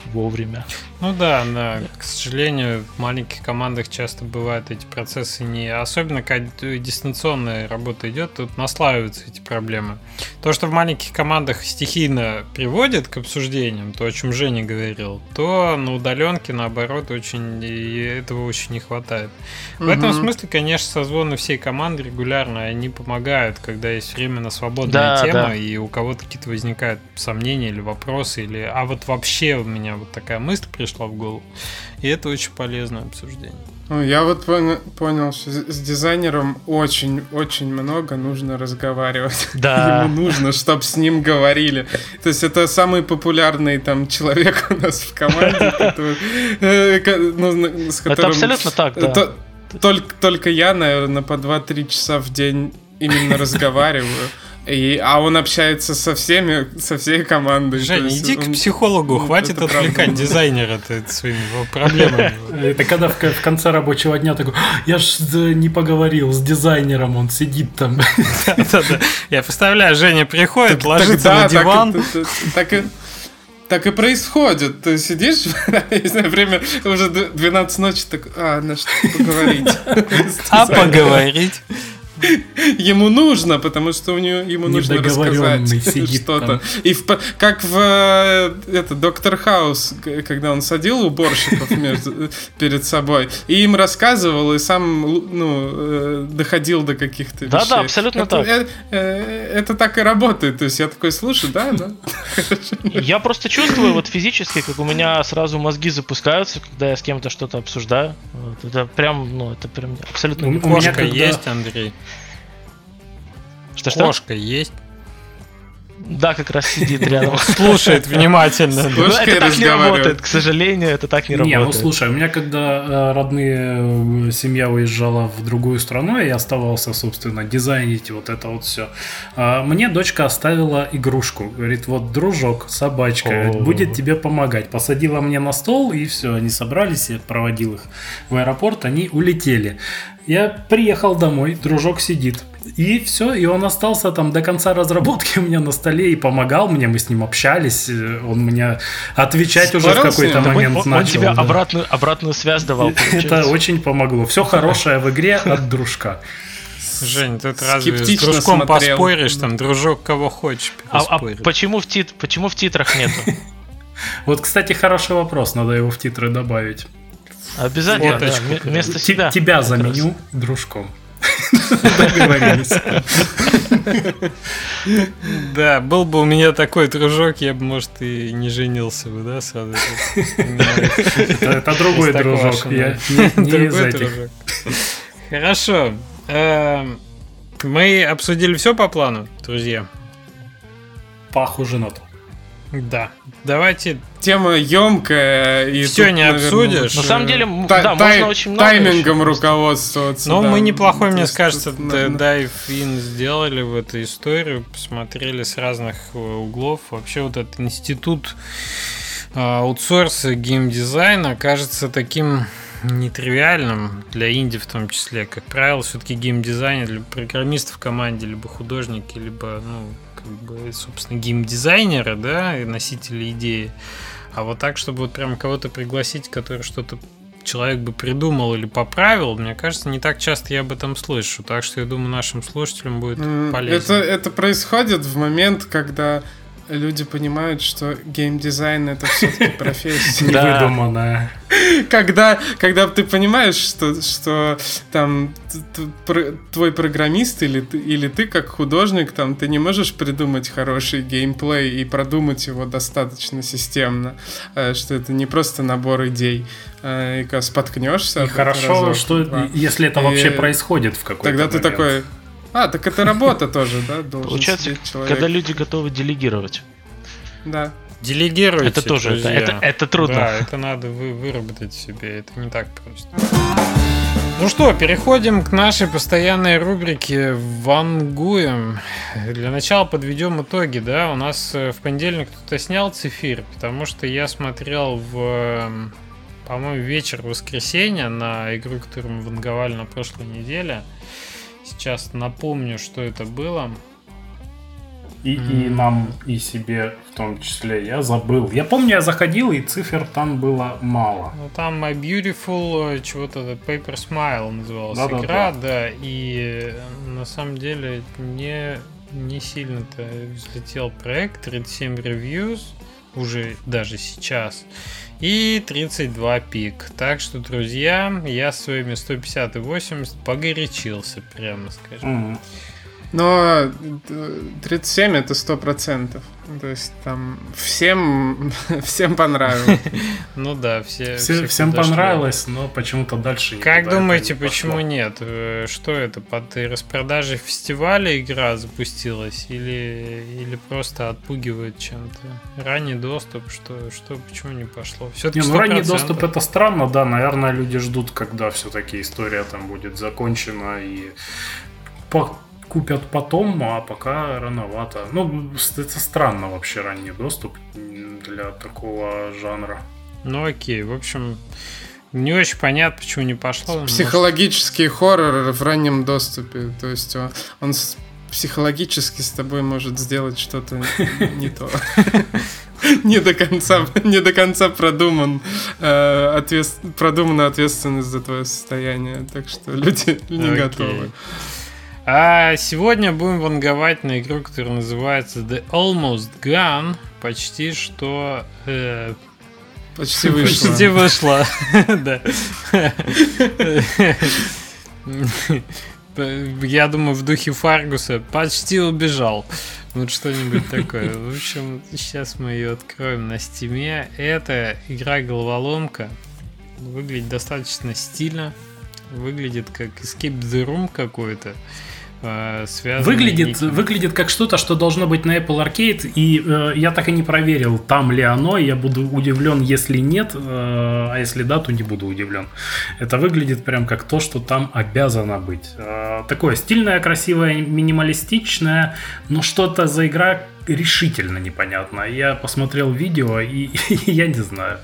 D: вовремя.
A: Ну да, да. К сожалению, в маленьких командах часто бывают эти процессы не... Особенно, когда дистанционная работа идет, тут наслаиваются эти проблемы. То, что в маленьких командах стихийно приводит к обсуждениям, то, о чем Женя говорил, то на удаленке, наоборот, очень этого очень не хватает. В угу. этом смысле, конечно, созвоны всей команды регулярно, они помогают, когда есть время на свободную да, тему, да. и у кого-то какие-то возникают сомнения или вопросы, или а вот вообще у меня вот такая мысль пришла в голову. И это очень полезное обсуждение.
C: Ну, я вот понял, понял, что с дизайнером очень-очень много нужно разговаривать.
D: Да. <laughs>
C: Ему нужно, чтобы с ним говорили. То есть это самый популярный там человек у нас в команде, <laughs> который, э,
D: ну, с которым... Это абсолютно так, да.
C: Только, только я, наверное, по 2-3 часа в день именно разговариваю. И, а он общается со всеми, со всей командой.
A: Женя, иди он, к психологу, ну, хватит отвлекать дизайнера своими проблемами.
B: Это когда в, в конце рабочего дня такой, «А, я ж не поговорил с дизайнером, он сидит там.
A: Я представляю, Женя приходит, ложится на диван.
C: Так и так и происходит. Ты сидишь, <laughs> не знаю, время уже 12 ночи, так, а, на что поговорить.
A: А <laughs> поговорить?
C: Ему нужно, потому что у него ему нужно рассказать что-то. И в, как в э, это Доктор Хаус, когда он садил уборщиков между, <laughs> перед собой и им рассказывал и сам ну э, доходил до каких-то вещей.
D: Да, да, абсолютно
C: это,
D: так.
C: Это, э, это так и работает. То есть я такой слушаю, да, да. <laughs>
D: Я просто чувствую вот физически, как у меня сразу мозги запускаются, когда я с кем-то что-то обсуждаю. Вот, это прям, ну, это прям абсолютно.
A: У, у меня когда... есть, Андрей.
D: Что-что?
A: Кошка есть?
D: Да, как раз сидит рядом. <laughs>
A: Слушает внимательно.
D: Ну, это так не работает, к сожалению, это так не работает.
B: Не, ну слушай, у меня когда э, родные э, семья уезжала в другую страну, я оставался, собственно, дизайнить вот это вот все. А, мне дочка оставила игрушку. Говорит, вот дружок, собачка, будет тебе помогать. Посадила мне на стол, и все, они собрались, я проводил их в аэропорт, они улетели. Я приехал домой, дружок сидит. И все, и он остался там до конца разработки у меня на столе и помогал мне, мы с ним общались, э, он мне отвечать Спорил уже в какой-то момент
D: он,
B: начал.
D: Он тебе да. обратную, обратную связь давал.
B: Это очень помогло. Все хорошее в игре от дружка.
A: Жень, тут разве с дружком смотрел. поспоришь, там, дружок кого хочешь
D: а, а почему, в тит, почему в титрах нету? <laughs>
B: Вот, кстати, хороший вопрос, надо его в титры добавить.
D: Обязательно, да, вместо себя.
B: Тебя заменю дружком. <laughs> Договорились.
A: Да, был бы у меня такой дружок, я бы, может, и не женился бы, да, сразу.
B: Это другой дружок, я не из этих.
A: Хорошо. Эм, мы обсудили все по плану, друзья.
B: Похоже на то.
A: Да. Давайте.
C: Тема емкая и
A: все не обсудишь.
D: На самом деле, та- да, тай- можно очень много.
C: Таймингом еще. руководствоваться.
A: Но да. мы неплохой, мне кажется, дайв ин сделали в эту историю, посмотрели с разных э, углов. Вообще вот этот институт а, аутсорса геймдизайна кажется таким нетривиальным для инди в том числе. Как правило, все-таки геймдизайнер либо программист в команде, либо художники, либо ну, бы, собственно, геймдизайнеры, да, и носители идеи. А вот так, чтобы вот прям кого-то пригласить, который что-то человек бы придумал или поправил, мне кажется, не так часто я об этом слышу. Так что я думаю, нашим слушателям будет полезно.
C: Это, это происходит в момент, когда люди понимают, что геймдизайн это все-таки <laughs> профессия.
B: Невыдуманная.
C: Когда, когда ты понимаешь, что, что там твой программист или ты, или ты как художник, там ты не можешь придумать хороший геймплей и продумать его достаточно системно, э, что это не просто набор идей. Э, и когда споткнешься.
B: И хорошо, разок, что два, если это вообще происходит в какой-то
C: Тогда ты такой, а, так это работа тоже, да?
D: Получается, когда люди готовы делегировать.
C: Да.
A: Делегируйте,
D: Это тоже, это, это, это трудно.
A: Да, это надо вы, выработать себе, это не так просто. Ну что, переходим к нашей постоянной рубрике «Вангуем». Для начала подведем итоги, да. У нас э, в понедельник кто-то снял цифир, потому что я смотрел в, по-моему, вечер воскресенья на игру, которую мы ванговали на прошлой неделе. Сейчас напомню, что это было.
B: И, mm. и нам, и себе в том числе. Я забыл. Я помню, я заходил, и цифр там было мало.
A: Ну, там My Beautiful, э, чего-то, Paper Smile называлась да, игра, да, да. да. И э, на самом деле не, не сильно-то взлетел проект. 37 reviews уже даже сейчас и 32 пик. Так что, друзья, я своими 150 и 80 погорячился, прямо скажем. Mm-hmm.
C: Но 37 это сто процентов. То есть там всем, <laughs> всем понравилось. <laughs>
A: Ну да, все.
B: все всем понравилось, но почему-то дальше
A: Как думаете, не почему нет? Э, что это? Под распродажи фестиваля игра запустилась? Или, или просто отпугивает чем-то? Ранний доступ, что, что почему не пошло?
B: Все-таки не, ну, ранний доступ это странно, да. Наверное, люди ждут, когда все-таки история там будет закончена и по купят потом, а пока рановато. Ну, это странно вообще ранний доступ для такого жанра.
A: Ну окей, в общем, не очень понятно, почему не пошло.
C: Психологический может... хоррор в раннем доступе. То есть он, он психологически с тобой может сделать что-то не то. <laughs> Не до конца, не до конца продуман, э, ответ, продумана ответственность за твое состояние, так что люди не готовы.
A: А сегодня будем ванговать на игру, которая называется The Almost Gone. Почти что... Э,
C: почти <laughs> вышла.
A: Почти вышла, <laughs> да. Я думаю, в духе Фаргуса почти убежал. Вот что-нибудь такое. В общем, сейчас мы ее откроем на стиме. Это игра-головоломка. Выглядит достаточно стильно. Выглядит как Escape the Room какой-то.
B: Э, выглядит, выглядит как что-то, что должно быть на Apple Arcade, и э, я так и не проверил, там ли оно, я буду удивлен, если нет, э, а если да, то не буду удивлен. Это выглядит прям как то, что там обязано быть. Э, такое стильное, красивое, минималистичное, но что-то за игра решительно непонятно. Я посмотрел видео, и, <laughs> и я не знаю,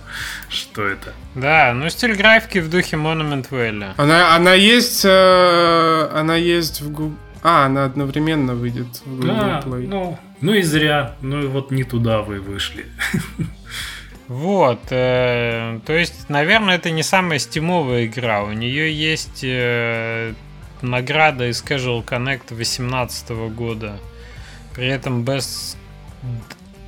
B: что это.
A: Да, ну стиль графики в духе Monument Valley.
C: Она, она есть, э, она есть в Google. А, она одновременно выйдет в Google да, Play.
B: Ну, ну и зря. Ну и вот не туда вы вышли.
A: Вот, э, то есть, наверное, это не самая стимовая игра. У нее есть э, награда из Casual Connect 2018 года. При этом Best,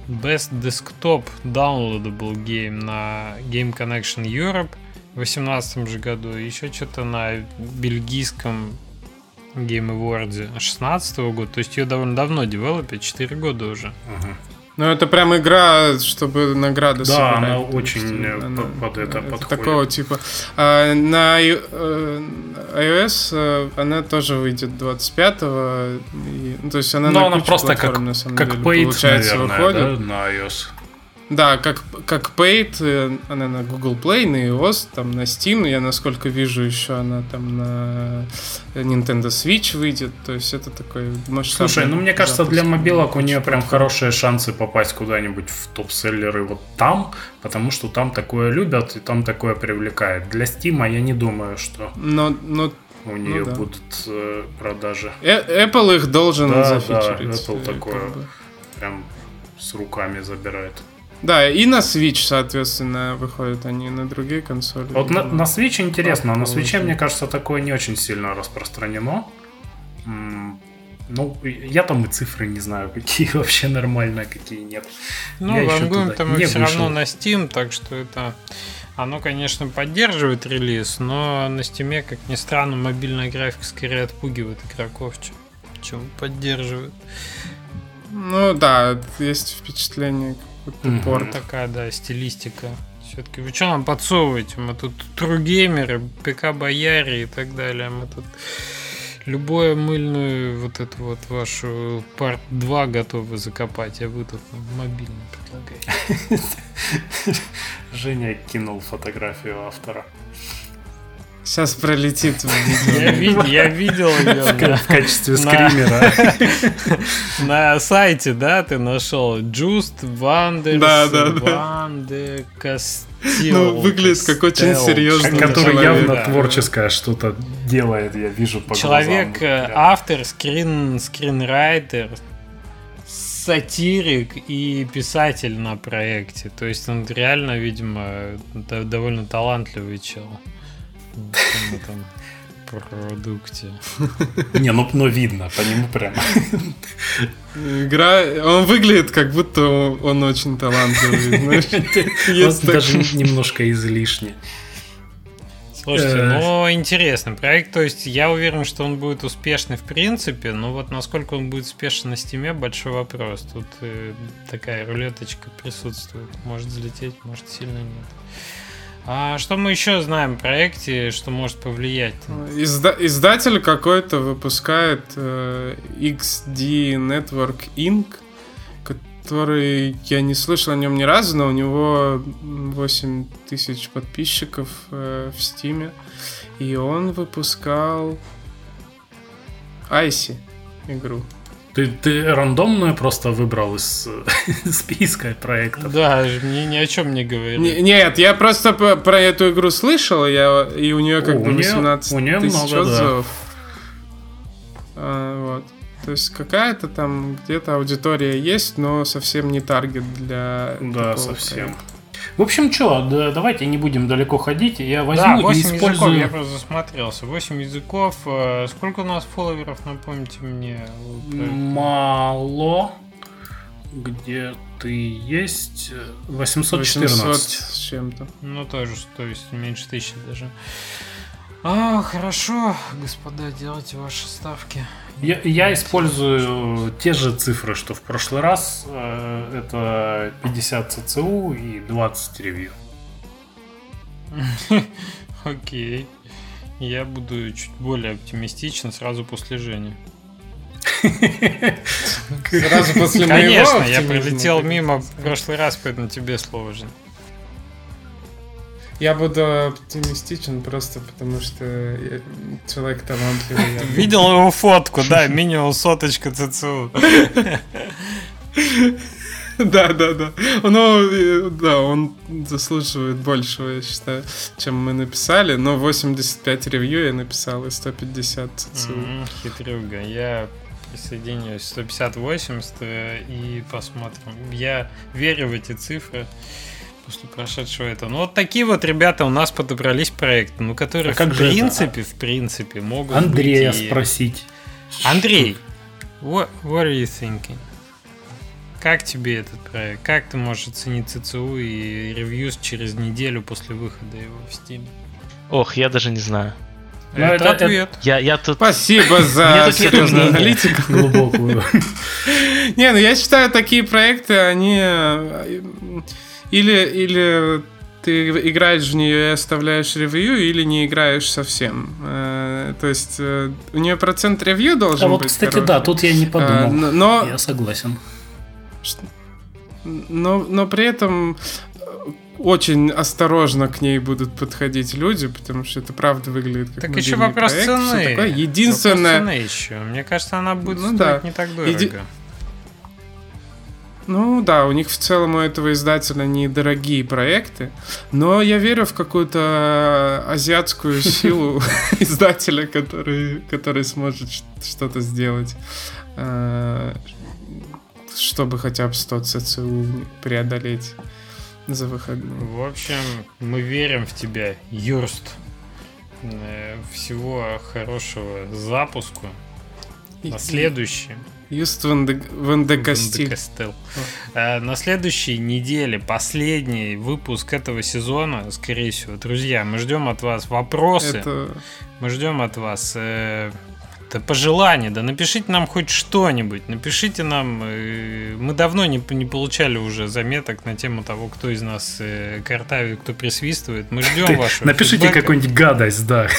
A: Best Desktop Downloadable Game на Game Connection Europe в 2018 же году. Еще что-то на бельгийском Game Awards 2016 года. То есть ее довольно давно девелопят, 4 года уже.
C: Uh-huh. Ну, это прям игра, чтобы награды
B: да, собирать. Да, она очень э, она, под это, это подходит.
C: Такого типа. А, на э, iOS э, она тоже выйдет 25-го. И, ну, то есть она
B: Но
C: на
B: она просто как, на самом как деле, paid, получается, наверное, выходит. Да, на iOS.
C: Да, как, как Paid, э, она на Google Play, на iOS, там на Steam, я насколько вижу, еще она там на Nintendo Switch выйдет, то есть это такой
B: масштабный Слушай, ну мне кажется, запуск. для мобилок у нее прям хорошие шансы попасть куда-нибудь в топ-селлеры вот там, потому что там такое любят и там такое привлекает. Для Steam я не думаю, что...
C: Но, но
B: у нее ну, да. будут э, продажи.
C: Э Apple их должен да, зафичерить.
B: Да, Apple такое прям с руками забирает.
C: Да, и на Switch, соответственно, выходят они на другие консоли.
B: Вот на, на Switch интересно, а, на Switch, мне кажется, такое не очень сильно распространено. Ну, я там и цифры не знаю, <laughs> какие вообще нормальные, какие нет.
A: Ну, я Вангуем там и все равно на Steam, так что это... Оно, конечно, поддерживает релиз, но на Steam, как ни странно, мобильная графика скорее отпугивает игроков, чем поддерживает.
C: Ну да, есть впечатление,
A: упор. Mm-hmm. Такая, да, стилистика. Все-таки вы что нам подсовываете? Мы тут тругеймеры, ПК-бояре и так далее. Мы тут любую мыльную вот эту вот вашу парт 2 готовы закопать, а вы тут мобильный предлагаете. <laughs>
B: Женя кинул фотографию автора.
C: Сейчас пролетит <laughs>
A: Я, вид, я видел ее
B: в качестве <laughs> скримера. <laughs>
A: На сайте, да, ты нашел Just Wonders да, да, Castile.
C: Ну, выглядит как очень серьезный
B: Который явно творческое что-то делает, я вижу по
A: Человек, э, автор, скрин, скринрайтер, сатирик и писатель на проекте. То есть он реально, видимо, довольно талантливый чел этом продукте. <laughs>
B: Не, ну, но видно, по нему прямо.
C: Игра, он выглядит как будто он очень талантливый,
B: знаешь. <laughs> Даже немножко излишне.
A: Слушайте, ну интересный проект. То есть я уверен, что он будет успешный в принципе, но вот насколько он будет успешен на стиме, большой вопрос. Тут э, такая рулеточка присутствует. Может взлететь, может сильно нет. А что мы еще знаем о проекте, что может повлиять?
C: Изда- издатель какой-то выпускает э, XD Network Inc., который я не слышал о нем ни разу, но у него 8 тысяч подписчиков э, в Стиме. И он выпускал Айси игру.
B: Ты, ты рандомную просто выбрал <laughs> из списка проектов.
A: Да, ни, ни о чем не говорит.
C: Не, нет, я просто по, про эту игру слышал, я, и у нее как о, бы 18 у нее, у нее тысяч много, отзывов. Да. А, вот. То есть какая-то там где-то аудитория есть, но совсем не таргет для
B: Да, совсем. Проекта. В общем, что, да, давайте не будем далеко ходить. Я возьму да, 8 и использую...
A: языков, я просто засмотрелся. 8 языков. Э, сколько у нас фолловеров, напомните мне?
B: Мало. Где ты есть? 814. 800
C: с чем-то.
A: Ну, тоже, то есть меньше тысячи даже. А, хорошо, господа, делайте ваши ставки.
B: Я, я использую те же цифры, что в прошлый раз. Э, это 50 ЦЦУ и 20 ревью. <laughs>
A: Окей. Я буду чуть более оптимистичен сразу после Жени. <laughs>
C: Сразу после
A: Конечно, я прилетел мимо в прошлый раз, поэтому тебе слово, Жень.
C: Я буду оптимистичен просто потому, что я человек талантливый. <laughs>
A: Видел его фотку, да, минимум соточка ЦЦУ. <laughs>
C: Да, да, да. Ну, да, он заслуживает большего, я считаю, чем мы написали. Но 85 ревью я написал и 150 ЦЦУ.
A: Хитрюга. Я присоединюсь 150-80 э, и посмотрим. Я верю в эти цифры после прошедшего этого. Ну вот такие вот ребята у нас подобрались проекты, ну которые а как в принципе, это? в принципе могут
B: Андрея
A: быть
B: и... спросить.
A: Андрей, what, what are you thinking? Как тебе этот проект? Как ты можешь оценить ЦЦУ и ревьюс через неделю после выхода его в Steam?
D: Ох, я даже не знаю.
A: Ну, это, это ответ.
D: Я, я тут...
C: Спасибо <laughs> за серьезную аналитику. <laughs> Глубокую. <laughs> Не, ну я считаю, такие проекты, они или, или ты играешь в нее и оставляешь ревью, или не играешь совсем. Э, то есть э, у нее процент ревью должен
B: а
C: быть.
B: Вот, кстати, хороший. да, тут я не подумал. Э, но... Я согласен.
C: Но, но при этом очень осторожно к ней будут подходить люди, потому что это правда выглядит как
A: Так еще вопрос
C: проект,
A: цены.
C: Такое. Единственное...
A: Вопрос цены еще. Мне кажется, она будет ну, стоить да. не так дорого. Еди...
C: Ну да, у них в целом у этого издателя недорогие проекты, но я верю в какую-то азиатскую силу <laughs> издателя, который, который сможет что-то сделать, э, чтобы хотя бы 100 ЦЦУ преодолеть за выходные.
A: В общем, мы верим в тебя, Юрст. Э, всего хорошего запуску. На следующий
C: Юст Вандекастиль.
A: А, на следующей неделе последний выпуск этого сезона, скорее всего. Друзья, мы ждем от вас вопросы. Это... Мы ждем от вас э, да пожелание, да напишите нам хоть что-нибудь, напишите нам, э, мы давно не, не получали уже заметок на тему того, кто из нас э, картавит, кто присвистывает, мы ждем вашего
B: Напишите какую-нибудь гадость, да.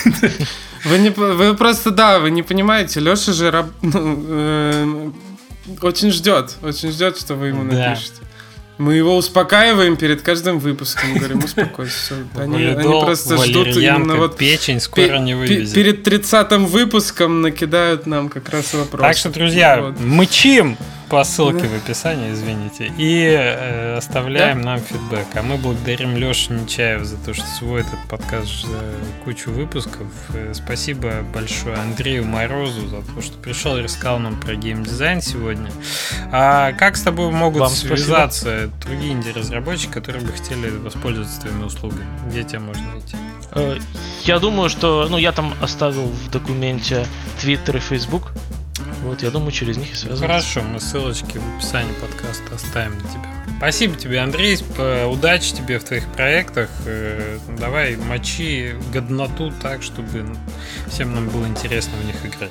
C: Вы, не, вы просто, да, вы не понимаете, Леша же раб, ну, э, очень ждет, очень ждет, что вы ему напишете. Мы его успокаиваем перед каждым выпуском. Говорим, успокойся.
A: Они, они просто ждут именно вот... печень скоро не вывезет.
C: Перед 30-м выпуском накидают нам как раз вопрос.
A: Так что, друзья, вот. мычим по ссылке в описании, извините, и э, оставляем да? нам фидбэк. А мы благодарим Лешу Нечаев за то, что свой этот подкаст за кучу выпусков. Э, спасибо большое Андрею Морозу за то, что пришел и рассказал нам про геймдизайн сегодня. А как с тобой могут Вам связаться спасибо. другие инди-разработчики, которые бы хотели воспользоваться твоими услугами? Где тебя можно найти?
D: Э, я думаю, что ну, я там оставил в документе Twitter и Facebook. Вот, я думаю, через них и связываться.
A: Хорошо, мы ссылочки в описании подкаста оставим для тебя. Спасибо тебе, Андрей. Удачи тебе в твоих проектах. Э, давай мочи годноту так, чтобы всем нам было интересно в них играть.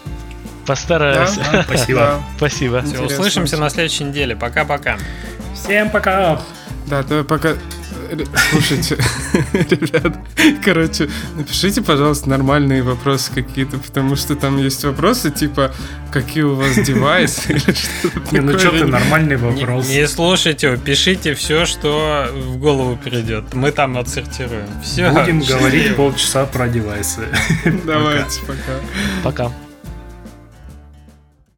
D: Постараюсь.
B: Да? Спасибо. Да.
D: Спасибо.
A: Все, услышимся на следующей неделе. Пока-пока.
B: Всем пока.
C: Да, давай пока. Слушайте, <laughs> ребят, короче, напишите, пожалуйста, нормальные вопросы какие-то, потому что там есть вопросы типа, какие у вас девайсы <laughs> или что-то
B: Не, ну что ты, нормальный вопрос.
A: Не, не слушайте, пишите все, что в голову придет. Мы там отсортируем. Все.
B: Будем говорить полчаса про девайсы.
C: Давайте, пока.
D: Пока.